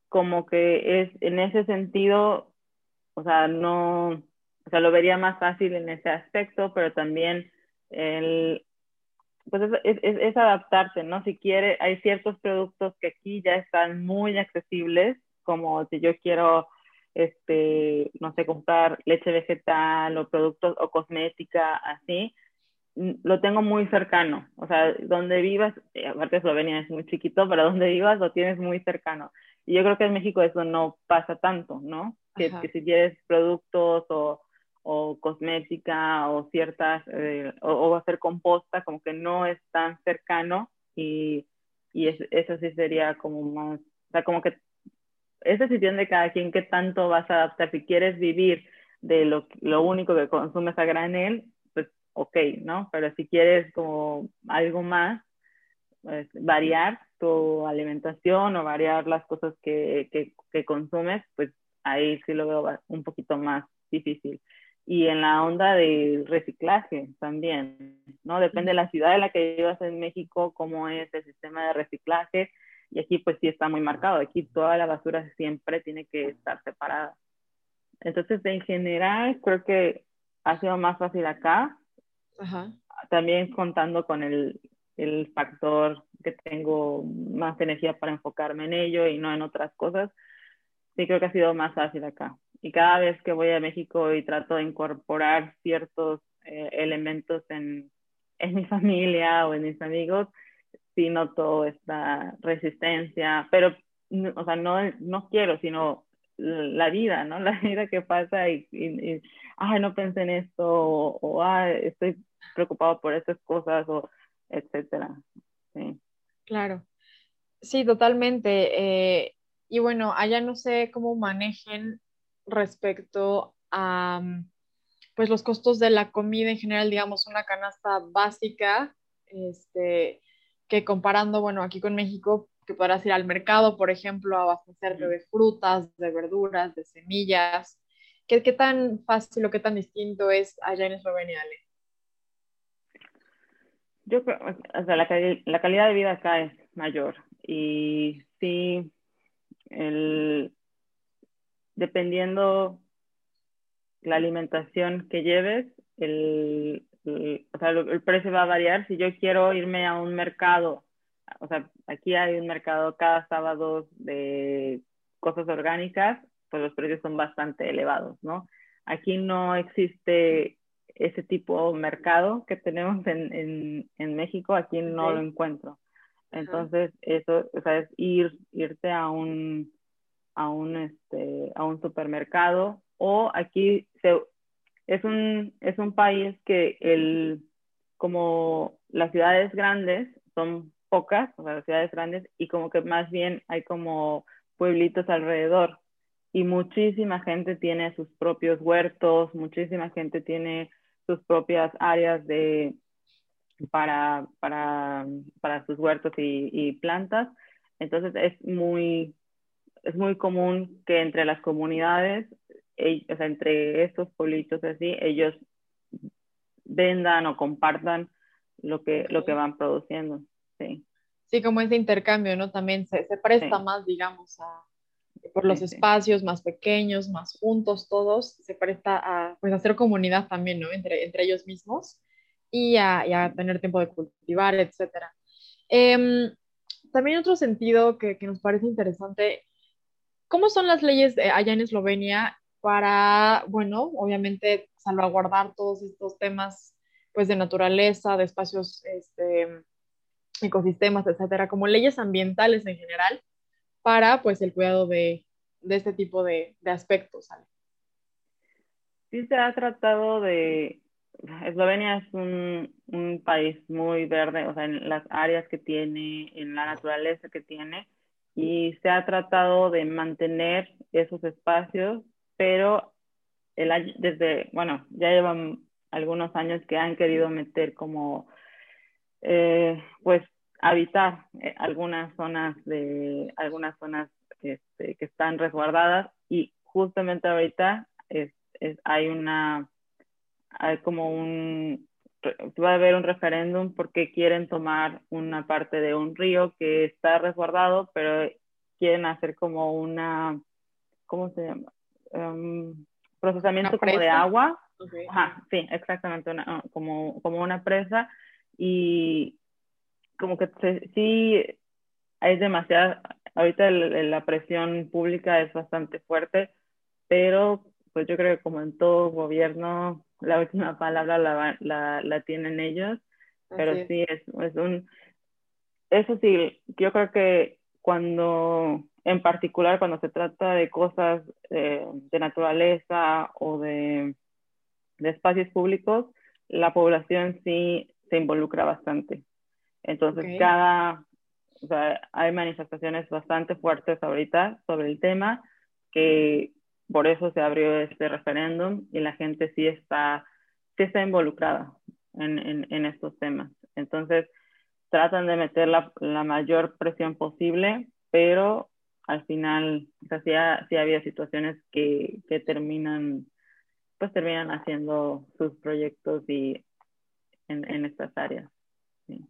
como que es en ese sentido, o sea, no, o sea, lo vería más fácil en ese aspecto, pero también el, pues es, es, es, adaptarse, ¿no? Si quiere, hay ciertos productos que aquí ya están muy accesibles, como si yo quiero, este, no sé, comprar leche vegetal o productos o cosmética, así, lo tengo muy cercano. O sea, donde vivas, eh, aparte Eslovenia es muy chiquito, pero donde vivas lo tienes muy cercano. Y yo creo que en México eso no pasa tanto, ¿no? Que, que, si quieres productos o o cosmética o ciertas, eh, o, hacer composta, como que no es tan cercano y, y eso sí sería como más, o sea, como que es decisión de cada quien qué tanto vas a adaptar. Si quieres vivir de lo, lo único que consumes a granel, pues ok, ¿no? Pero si quieres como algo más, pues, variar tu alimentación o variar las cosas que, que, consumes, pues ahí sí lo veo un poquito más difícil y en la onda de reciclaje también, ¿no? Depende de la ciudad en la que vivas en México, cómo es el sistema de reciclaje, y aquí pues sí está muy marcado, aquí toda la basura siempre tiene que estar separada. Entonces, en general, creo que ha sido más fácil acá, también contando con el, el factor que tengo más energía para enfocarme en ello y no en otras cosas, sí creo que ha sido más fácil acá. Y cada vez que voy a México y trato de incorporar ciertos eh, elementos en, en, mi familia o en mis amigos, sí noto esta resistencia, pero, o sea, no, no quiero, sino la vida, ¿no? La vida que pasa y, y, ay, no pensé en esto, o, ay, estoy preocupado por estas cosas, o etcétera. Sí. Claro. Sí, totalmente. Eh, y bueno, allá no sé cómo manejen respecto a pues los costos de la comida en general, digamos, una canasta básica, este, que comparando, bueno, aquí con México, que podrás ir al mercado, por ejemplo, a abastecerte de frutas, de verduras, de semillas. ¿Qué, qué tan fácil o qué tan distinto es allá en Eslovenia, Ale? Yo creo, o sea, la, la calidad de vida acá es mayor y sí, el, dependiendo la alimentación que lleves, el, o sea, el precio va a variar. Si yo quiero irme a un mercado, o sea, aquí hay un mercado cada sábado de cosas orgánicas, pues los precios son bastante elevados, ¿no? Aquí no existe ese tipo de mercado que tenemos en, en, en México, aquí no lo encuentro. Entonces, eso, o sea, es ir, irte a un, a un, este, a un supermercado o aquí se, es, un, es un país que el, como las ciudades grandes son pocas, o sea, las ciudades grandes, y como que más bien hay como pueblitos alrededor. Y muchísima gente tiene sus propios huertos, muchísima gente tiene sus propias áreas de, para, para, para sus huertos y, plantas. Entonces es muy, es muy común que entre las comunidades, o sea, entre estos pueblitos así, ellos vendan o compartan lo que, lo que van produciendo. Sí. Sí, como ese intercambio, ¿no? También se, se presta más, digamos, a, por los espacios más pequeños, más juntos todos, se presta a pues, hacer comunidad también, ¿no? Entre, entre ellos mismos y a, y a tener tiempo de cultivar, etc. Eh, también otro sentido que, que, nos parece interesante, ¿cómo son las leyes allá en Eslovenia para, bueno, obviamente salvaguardar todos estos temas pues de naturaleza, de espacios, este, ecosistemas, etcétera, como leyes ambientales en general, para pues el cuidado de, de este tipo de, de aspectos. ¿sale? Sí se ha tratado de, Eslovenia es un, un, país muy verde, o sea, en las áreas que tiene, en la naturaleza que tiene, y se ha tratado de mantener esos espacios, pero el, desde, bueno, ya llevan algunos años que han querido meter como, eh, pues, habitar eh, algunas zonas de algunas zonas este, que están resguardadas y justamente ahorita es, es, hay una hay como un va a haber un referéndum porque quieren tomar una parte de un río que está resguardado pero quieren hacer como una cómo se llama um, procesamiento como de agua. Ajá, sí exactamente una, como como una presa. Y como que sí hay demasiada, ahorita la presión pública es bastante fuerte, pero pues yo creo que como en todo gobierno, la última palabra la, la, la tienen ellos, pero sí es, es un, eso sí, yo creo que cuando, en particular cuando se trata de cosas eh, de naturaleza o de, de espacios públicos, la población sí se involucra bastante. Entonces, cada, o sea, hay manifestaciones bastante fuertes ahorita sobre el tema, que por eso se abrió este referéndum y la gente sí está, sí está involucrada en, en, en estos temas. Entonces, tratan de meter la, la, mayor presión posible, pero al final, o sea, sí, ha, sí había situaciones que, que terminan, pues terminan haciendo sus proyectos y en, en estas áreas. Sí.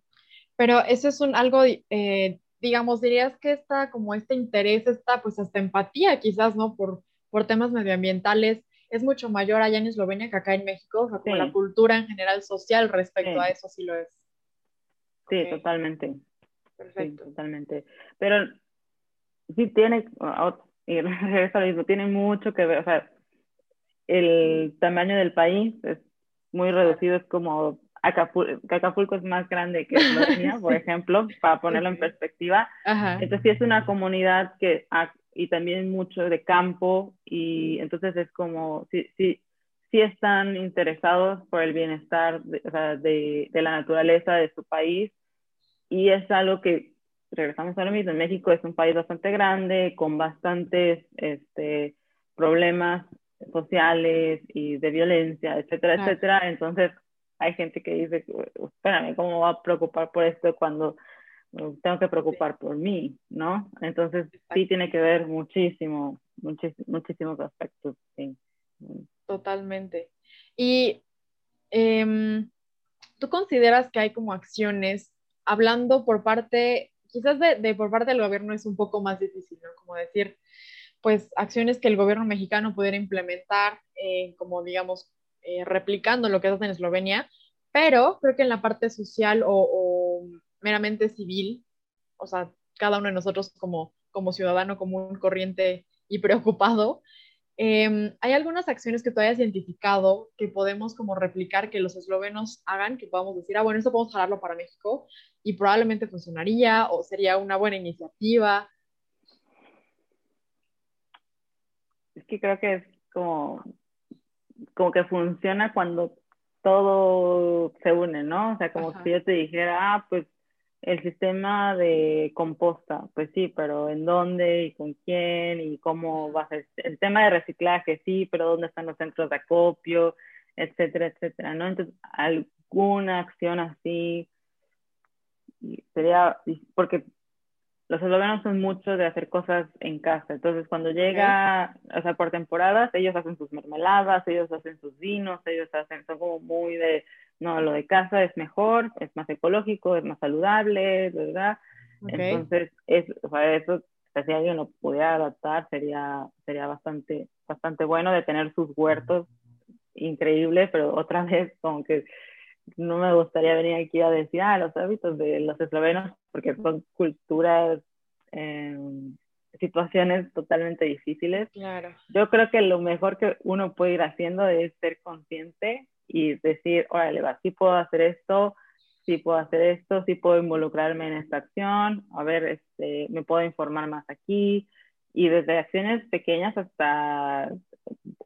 Pero eso es un algo, eh, digamos, dirías que está como este interés, esta pues hasta empatía quizás, ¿no? Por, por temas medioambientales, es mucho mayor allá en Eslovenia que acá en México, o sea, como la cultura en general social respecto a eso sí lo es. Sí, totalmente. Perfecto. totalmente. Pero sí tiene, y regreso a lo mismo, tiene mucho que ver, o sea, el tamaño del país es muy reducido, es como Acapulco, es más grande que Eslovenia, por ejemplo, para ponerlo en perspectiva. Entonces sí es una comunidad que, y también mucho de campo, y entonces es como, sí, sí, sí están interesados por el bienestar de, o sea, de, de, la naturaleza de su país, y es algo que, regresamos a lo mismo, México es un país bastante grande, con bastantes este, problemas sociales y de violencia, etcétera, etcétera, entonces hay gente que dice, espérame, ¿cómo va a preocupar por esto cuando tengo que preocupar por mí, ¿no? Entonces sí tiene que ver muchísimo, muchísimos aspectos, sí. Totalmente. Y eh, ¿tú consideras que hay como acciones, hablando por parte, quizás de, por parte del gobierno es un poco más difícil, ¿no? Como decir, pues acciones que el gobierno mexicano pudiera implementar, eh, como digamos, eh, replicando lo que hace en Eslovenia, pero creo que en la parte social o, meramente civil, o sea, cada uno de nosotros como, como ciudadano común, corriente y preocupado, Em, ¿Hay algunas acciones que tú hayas identificado que podemos como replicar que los eslovenos hagan, que podamos decir, ah, bueno, esto podemos jalarlo para México y probablemente funcionaría o sería una buena iniciativa? Es que creo que es como, como que funciona cuando todo se une, ¿no? O sea, como si yo te dijera, ah, pues el sistema de composta, pues sí, pero ¿en dónde y con quién y cómo va a ser? El tema de reciclaje, sí, pero ¿dónde están los centros de acopio? Etcétera, etcétera, ¿no? Entonces, alguna acción así sería, porque los eslovenos son muchos de hacer cosas en casa. Entonces, cuando llega, o sea, por temporadas, ellos hacen sus mermeladas, ellos hacen sus vinos, ellos hacen, son como muy de no, lo de casa es mejor, es más ecológico, es más saludable, ¿verdad? Entonces, es, o sea, eso, si alguien lo pudiera adaptar, sería, sería bastante, bastante bueno de tener sus huertos increíbles, pero otra vez como que no me gustaría venir aquí a decir, ah, los hábitos de los eslovenos, porque son culturas, eh, situaciones totalmente difíciles. Claro. Yo creo que lo mejor que uno puede ir haciendo es ser consciente y decir, órale, va, sí puedo hacer esto, sí puedo hacer esto, sí puedo involucrarme en esta acción, a ver, este, me puedo informar más aquí, y desde acciones pequeñas hasta,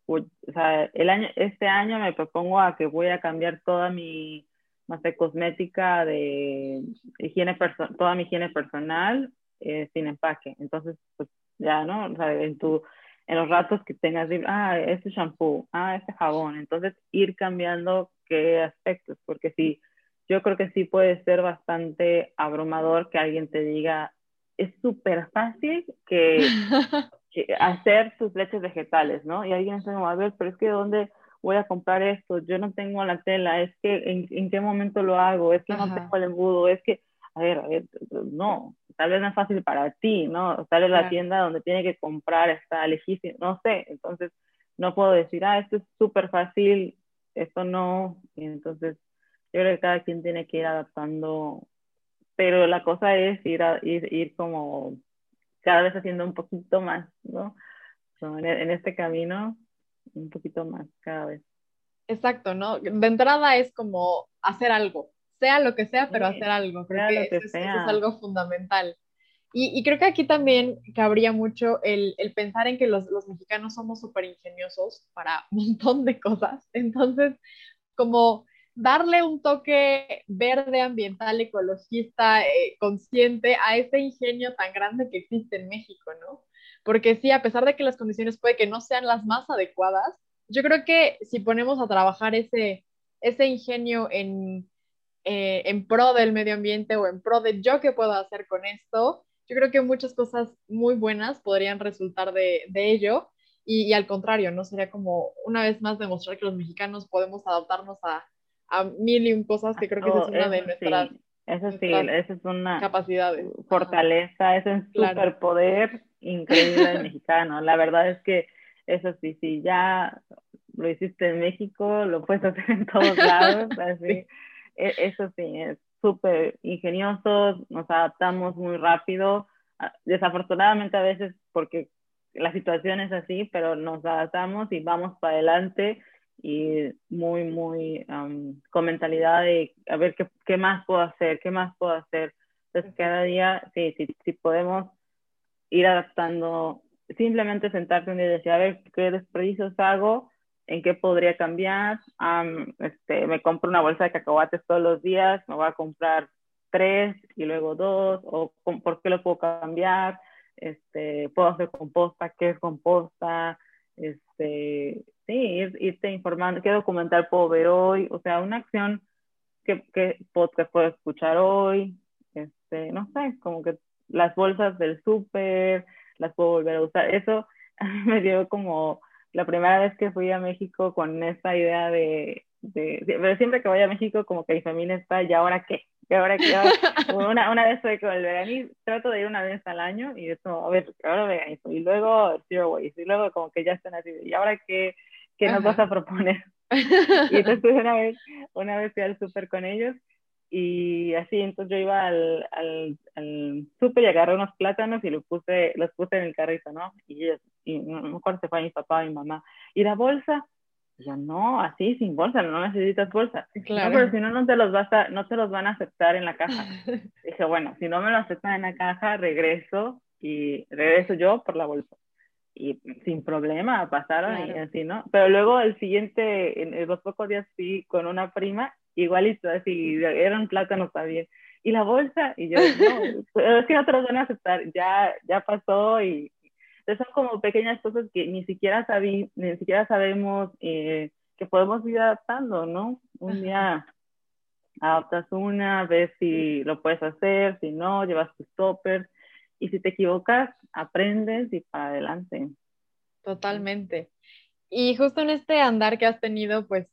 o sea, el año, este año me propongo a que voy a cambiar toda mi, no sé, cosmética de higiene, toda mi higiene personal eh, sin empaque, entonces, pues ya, ¿no? O sea, en tu en los ratos que tengas, ah, este shampoo, ah, este jabón. Entonces, ir cambiando qué aspectos, porque sí, yo creo que sí puede ser bastante abrumador que alguien te diga, es súper fácil que, hacer tus leches vegetales, ¿no? Y alguien dice, a ver, pero es que ¿dónde voy a comprar esto? Yo no tengo la tela, es que ¿en, en qué momento lo hago? Es que no tengo el embudo, es que, a ver, a ver, no, tal vez no es fácil para ti, ¿no? Tal vez la tienda donde tiene que comprar está lejísima, no sé, entonces no puedo decir, ah, esto es súper fácil, esto no, y entonces yo creo que cada quien tiene que ir adaptando, pero la cosa es ir, a, ir, ir como cada vez haciendo un poquito más, ¿no? en, en este camino, un poquito más cada vez. Exacto, ¿no? De entrada es como hacer algo, sea lo que sea, pero hacer algo. Creo que, eso, es algo fundamental. Y, creo que aquí también cabría mucho el, pensar en que los, mexicanos somos súper ingeniosos para un montón de cosas. Entonces, como darle un toque verde, ambiental, ecologista, eh, consciente a ese ingenio tan grande que existe en México, ¿no? Porque sí, a pesar de que las condiciones puede que no sean las más adecuadas, yo creo que si ponemos a trabajar ese, ese ingenio en, eh, en pro del medio ambiente o en pro de yo qué puedo hacer con esto, yo creo que muchas cosas muy buenas podrían resultar de, de ello y, al contrario, ¿no? Sería como una vez más demostrar que los mexicanos podemos adaptarnos a, a mil y un cosas que creo que esa es una de nuestras, Eso sí, esa es una capacidades. fortaleza, es un superpoder increíble del mexicano. La verdad es que eso sí, si ya lo hiciste en México, lo puedes hacer en todos lados, así. E, eso sí, es súper ingenioso, nos adaptamos muy rápido, ah, desafortunadamente a veces porque la situación es así, pero nos adaptamos y vamos para adelante y muy, muy con mentalidad de a ver qué, qué, más puedo hacer, qué más puedo hacer. Entonces, cada día, sí, sí, sí podemos ir adaptando, simplemente sentarte un día y decir, a ver, ¿qué desperdicios hago? En qué podría cambiar. este, me compro una bolsa de cacahuates todos los días, me voy a comprar tres y luego dos, o por qué lo puedo cambiar, este, puedo hacer composta, qué es composta, este, sí, ir, irte informando, qué documental puedo ver hoy, o sea, una acción, qué, podcast puedo escuchar hoy, no sé, como que las bolsas del súper, las puedo volver a usar, eso me dio como la primera vez que fui a México con esta idea de de, pero siempre que voy a México, como que mi familia está, ¿y ahora qué? ¿Y ahora qué? una, una vez fue con el veganismo, trato de ir una vez al año y es como, a ver, ahora veganismo, y luego zero waste, y luego como que ya están así, ¿y ahora qué, qué nos vas a proponer? y entonces una vez, una vez fui al súper con ellos y así, entonces yo iba al, al, al súper y agarré unos plátanos y los puse, los puse en el carrito, ¿no? Y ellos, y no me acuerdo si fue mi papá o mi mamá. ¿Y la bolsa? yo, no, así, sin bolsa, no necesitas bolsa. Claro. No, pero si no, no te, los vas a, no te los van a aceptar en la caja. Dije, bueno, si no me lo aceptan en la caja, regreso y regreso yo por la bolsa. Y sin problema, pasaron y así, ¿no? Pero luego el siguiente, en los pocos días fui con una prima, igualito, así, eran plátanos también. Y la bolsa, y yo, no, es que no te los van a aceptar, ya, ya pasó y, entonces son como pequeñas cosas que ni siquiera, sabí, ni siquiera sabemos eh, que podemos ir adaptando, ¿no? Un día adaptas una, ves si lo puedes hacer, si no, llevas tus toppers y si te equivocas, aprendes y para adelante. Totalmente. Y justo en este andar que has tenido, pues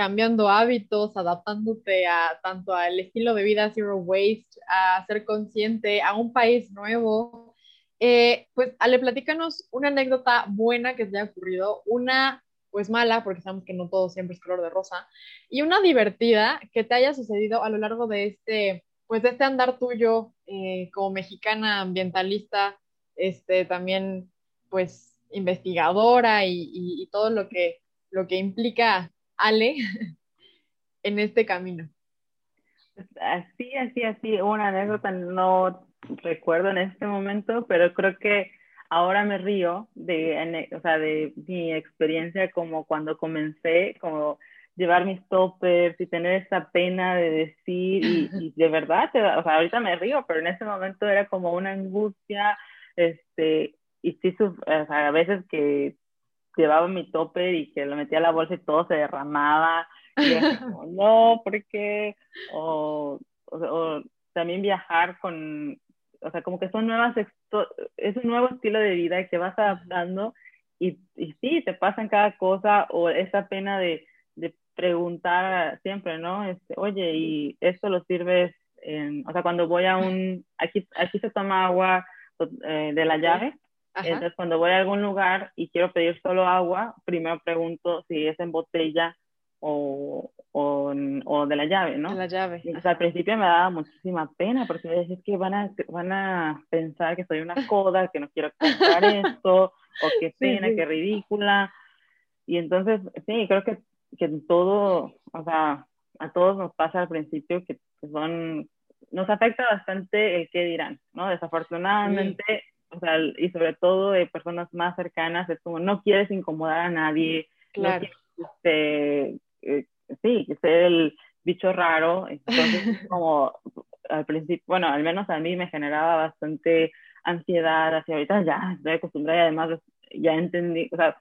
cambiando hábitos, adaptándote a tanto al estilo de vida zero waste, a ser consciente, a un país nuevo, eh, pues Ale, platícanos una anécdota buena que te haya ocurrido, una pues mala, porque sabemos que no todo siempre es color de rosa, y una divertida que te haya sucedido a lo largo de este, pues de este andar tuyo eh, como mexicana ambientalista, este, también pues investigadora y, todo lo que, lo que implica Ale en este camino. Así, así, así, una anécdota no recuerdo en este momento, pero creo que ahora me río de, o sea, de mi experiencia como cuando comencé, como llevar mis toppers y tener esa pena de decir y, de verdad, o sea, ahorita me río, pero en ese momento era como una angustia, este, y sí, o sea, a veces que llevaba mi topper y que lo metía a la bolsa y todo se derramaba, y era como, no, ¿por qué? O, o también viajar con, o sea, como que son nuevas, es un nuevo estilo de vida que vas adaptando y, y sí, te pasan cada cosa o esa pena de, de preguntar siempre, ¿no? Este, Oye, ¿y esto lo sirves en, o sea, cuando voy a un, aquí, aquí se toma agua eh, de la llave, entonces cuando voy a algún lugar y quiero pedir solo agua, primero pregunto si es en botella o, o, o, de la llave, ¿no? De la llave. Entonces, al principio me daba muchísima pena porque es que van a, van a pensar que soy una coda, que no quiero comprar esto, o qué pena, qué ridícula. Y entonces, sí, creo que, que todo, o sea, a todos nos pasa al principio que son, nos afecta bastante el qué dirán, ¿no? Desafortunadamente, o sea, y sobre todo de personas más cercanas, es como no quieres incomodar a nadie, claro. no quieres este, eh, sí, ser el bicho raro. Entonces, como al principio, bueno, al menos a mí me generaba bastante ansiedad, hacia ahorita ya estoy acostumbrada y además ya entendí, o sea,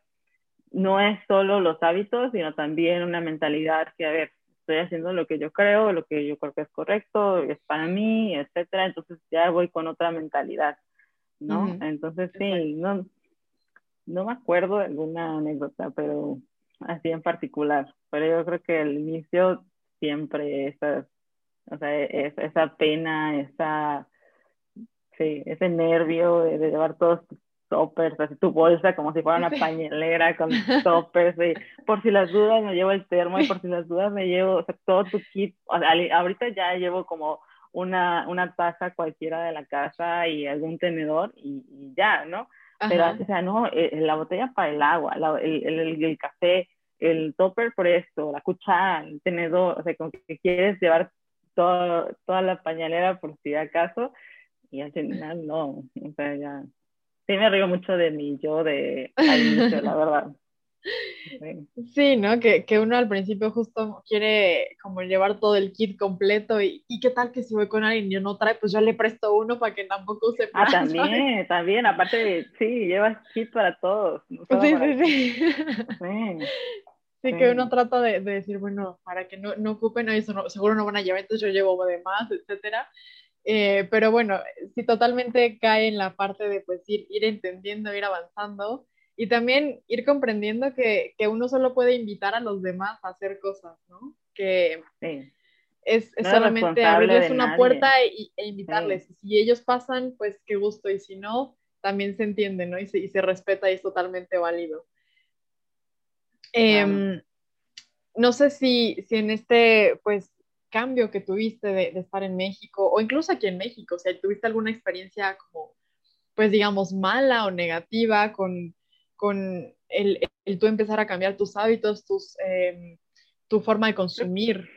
no es solo los hábitos, sino también una mentalidad que, a ver, estoy haciendo lo que yo creo, lo que yo creo que es correcto, es para mí, etcétera, entonces ya voy con otra mentalidad, ¿no? Entonces sí, no, no me acuerdo de alguna anécdota, pero así en particular, pero yo creo que el inicio siempre esa, o sea, es, esa pena, esa, sí, ese nervio de, llevar todos tus toppers, así tu bolsa como si fuera una pañalera con toppers, y por si las dudas me llevo el termo y por si las dudas me llevo, o sea, todo tu kit, o sea, ahorita ya llevo como una, una taza cualquiera de la casa y algún tenedor y, y ya, ¿no? Pero, o sea, no, eh, la botella para el agua, el, el, el, café, el topper por esto, la cuchara, el tenedor, o sea, como que quieres llevar todo, toda la pañalera por si acaso, y al final no, o sea, ya, sí me río mucho de mí, yo de al inicio, la verdad. Sí, ¿no? Que, que, uno al principio justo quiere como llevar todo el kit completo y, y qué tal que si voy con alguien y no trae, pues yo le presto uno para que tampoco se Ah, también, también, aparte, sí, llevas kit para todos. sí, sí, sí, sí. Sí, que uno trata de, de, decir, bueno, para que no, no ocupen eso, seguro no van a llevar, entonces yo llevo de más, etcétera. Eh, pero bueno, sí totalmente cae en la parte de pues ir, ir entendiendo, ir avanzando y también ir comprendiendo que, uno solo puede invitar a los demás a hacer cosas, ¿no? Que es, solamente abrirles una puerta e, invitarles. Si ellos pasan, pues qué gusto, y si no, también se entiende, ¿no? Y se, y se respeta y es totalmente válido. Em, no sé si, si en este, pues, cambio que tuviste de, de, estar en México, o incluso aquí en México, o sea, tuviste alguna experiencia como, pues, digamos, mala o negativa con con el, el, tú empezar a cambiar tus hábitos, tus, em, tu forma de consumir?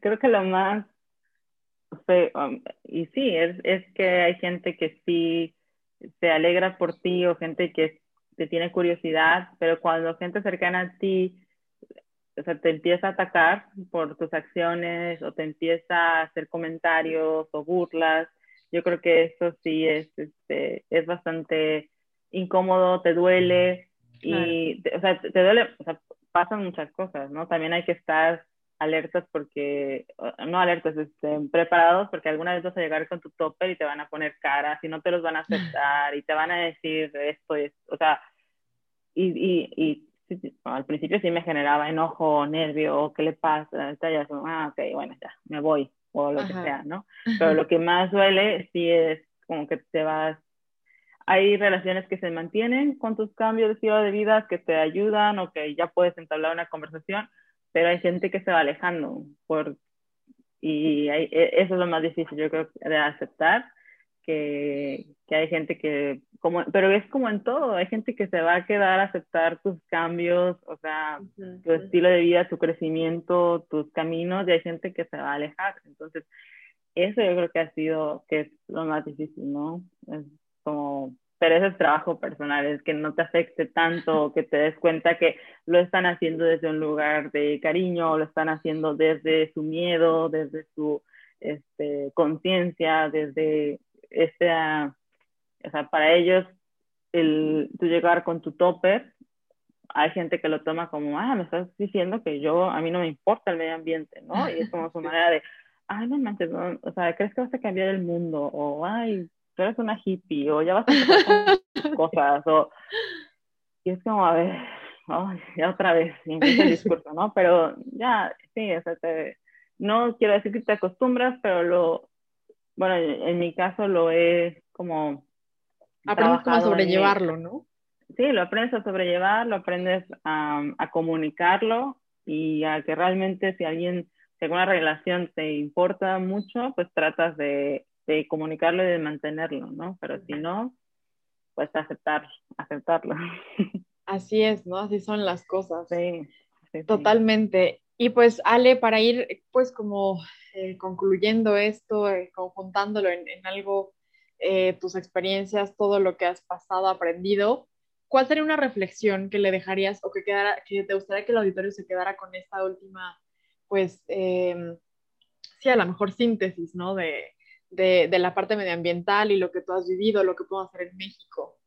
Creo que lo más feo, um, y sí, es, es que hay gente que sí se alegra por ti o gente que te tiene curiosidad, pero cuando gente cercana a ti o sea, te empieza a atacar por tus acciones o te empieza a hacer comentarios o burlas, yo creo que eso sí es, este, es bastante incómodo, te duele y, o sea, te, duele, o sea, pasan muchas cosas, ¿no? También hay que estar alertas porque, no alertas, este, preparados porque alguna vez vas a llegar con tu topper y te van a poner caras y no te los van a aceptar y te van a decir esto y esto, o sea, y, y, y al principio sí me generaba enojo, nervio, ¿qué le pasa? Ya, ah, ok, bueno, ya, me voy, o lo que sea, ¿no? Pero lo que más duele sí es como que te vas hay relaciones que se mantienen con tus cambios de estilo de vida que te ayudan o que ya puedes entablar una conversación, pero hay gente que se va alejando por, y e, eso es lo más difícil, yo creo, de aceptar, que, que, hay gente que, como, pero es como en todo, hay gente que se va a quedar a aceptar tus cambios, o sea, tu estilo de vida, tu crecimiento, tus caminos, y hay gente que se va a alejar. Entonces, eso yo creo que ha sido, que es lo más difícil, ¿no? Es, como, pero ese es trabajo personal, es que no te afecte tanto, que te des cuenta que lo están haciendo desde un lugar de cariño, lo están haciendo desde su miedo, desde su este, conciencia, desde este, o sea, para ellos, el, tú llegar con tu topper, hay gente que lo toma como, ah, me estás diciendo que yo, a mí no me importa el medio ambiente, ¿no? Y es como su manera de, ay, no manches, no, o sea, ¿crees que vas a cambiar el mundo? O, ay, tú eres una hippie o ya vas a hacer cosas o y es como a ver ya otra vez el discurso no pero ya sí o sea, no quiero decir que te acostumbras pero lo bueno en, mi caso lo he como aprendes como a sobrellevarlo no sí lo aprendes a sobrellevar lo aprendes a, a comunicarlo y a que realmente si alguien si alguna relación te importa mucho pues tratas de de comunicarlo y de mantenerlo, ¿no? Pero si no, pues aceptar, aceptarlo. Así es, ¿no? Así son las cosas. Sí, Totalmente. Y pues Ale, para ir pues como eh, concluyendo esto, eh, conjuntándolo en, algo, eh, tus experiencias, todo lo que has pasado, aprendido, ¿cuál sería una reflexión que le dejarías o que, quedara, que te gustaría que el auditorio se quedara con esta última, pues, em, sí, a la mejor síntesis, ¿no? De, de, de, la parte medioambiental y lo que tú has vivido, lo que podemos hacer en México?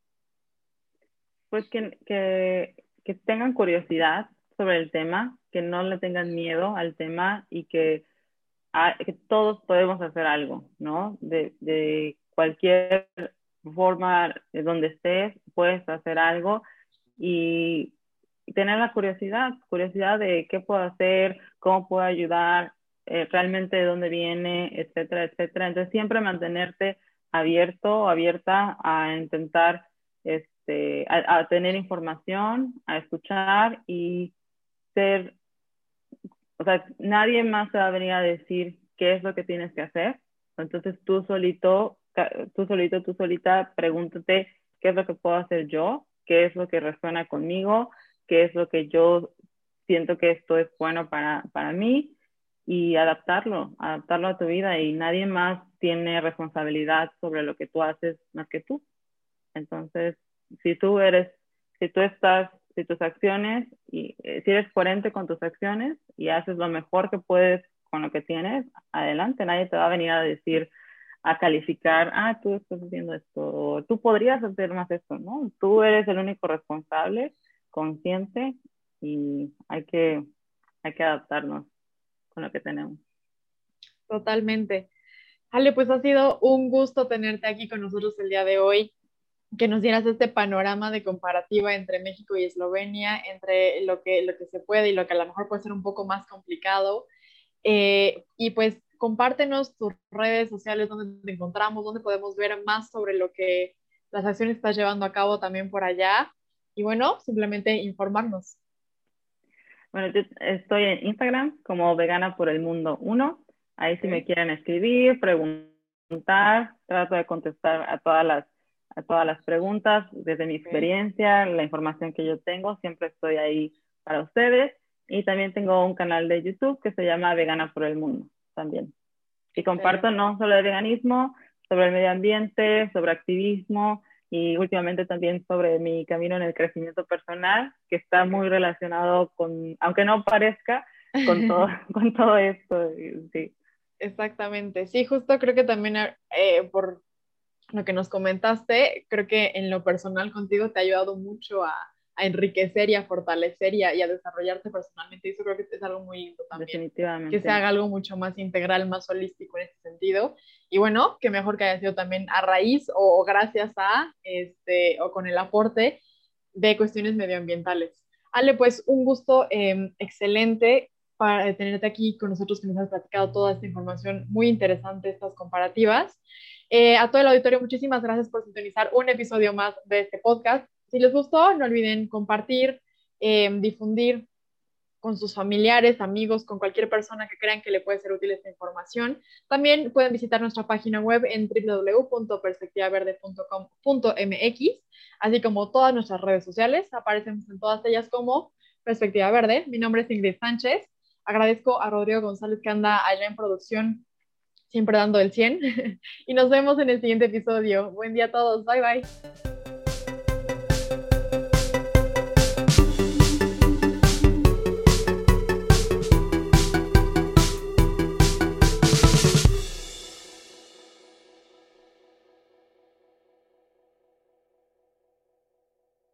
Pues que, que, que tengan curiosidad sobre el tema, que no le tengan miedo al tema y que, que todos podemos hacer algo, ¿no? De, de cualquier forma de donde estés, puedes hacer algo y tener la curiosidad, curiosidad de qué puedo hacer, cómo puedo ayudar, eh, realmente de dónde viene, etcétera, etcétera. Entonces, siempre mantenerte abierto o abierta a intentar este, a, tener información, a escuchar y ser, o sea, nadie más te va a venir a decir qué es lo que tienes que hacer. Entonces, tú solito, tú solito, tú solita, pregúntate qué es lo que puedo hacer yo, qué es lo que resuena conmigo, qué es lo que yo siento que esto es bueno para, para mí y adaptarlo, adaptarlo a tu vida y nadie más tiene responsabilidad sobre lo que tú haces más que tú. Entonces, si tú eres, si tú estás, si tus acciones, y eh, si eres coherente con tus acciones y haces lo mejor que puedes con lo que tienes, adelante, nadie te va a venir a decir, a calificar, ah, tú estás haciendo esto, tú podrías hacer más esto, ¿no? Tú eres el único responsable, consciente y hay que, hay que adaptarnos con lo que tenemos. Totalmente. Ale, pues ha sido un gusto tenerte aquí con nosotros el día de hoy. que nos dieras este panorama de comparativa entre México y Eslovenia, entre lo que, lo que se puede y lo que a lo mejor puede ser un poco más complicado. Eh, y pues compártenos tus redes sociales, donde te encontramos, donde podemos ver más sobre lo que las acciones estás llevando a cabo también por allá. Y bueno, simplemente informarnos. Bueno, yo estoy en Instagram como Vegana por el Mundo 1. Ahí si me quieren escribir, preguntar, trato de contestar a todas las a todas las preguntas desde mi experiencia, la información que yo tengo, siempre estoy ahí para ustedes. Y también tengo un canal de YouTube que se llama Vegana por el Mundo también. Y comparto no solo de veganismo, sobre el medio ambiente, sobre activismo y últimamente también sobre mi camino en el crecimiento personal, que está muy relacionado con, aunque no parezca, con todo, con todo esto. Sí. Exactamente, sí, justo creo que también eh, por lo que nos comentaste, creo que en lo personal contigo te ha ayudado mucho a, a enriquecer y a fortalecer y a, y a, desarrollarte personalmente. Y eso creo que es algo muy lindo también. Definitivamente. Que se haga algo mucho más integral, más holístico en ese sentido. Y bueno, que mejor que haya sido también a raíz o, o gracias a, este, o con el aporte de cuestiones medioambientales. Ale, pues un gusto eh, excelente para tenerte aquí con nosotros que nos has platicado toda esta información muy interesante, estas comparativas. Eh, a todo el auditorio, muchísimas gracias por sintonizar un episodio más de este podcast. Si les gustó, no olviden compartir, eh, difundir con sus familiares, amigos, con cualquier persona que crean que le puede ser útil esta información. También pueden visitar nuestra página web en www.perspectivaverde.com.mx, así como todas nuestras redes sociales. Aparecemos en todas ellas como Perspectiva Verde. Mi nombre es Ingrid Sánchez. Agradezco a Rodrigo González que anda allá en producción siempre dando el 100. y nos vemos en el siguiente episodio. Buen día a todos. Bye bye.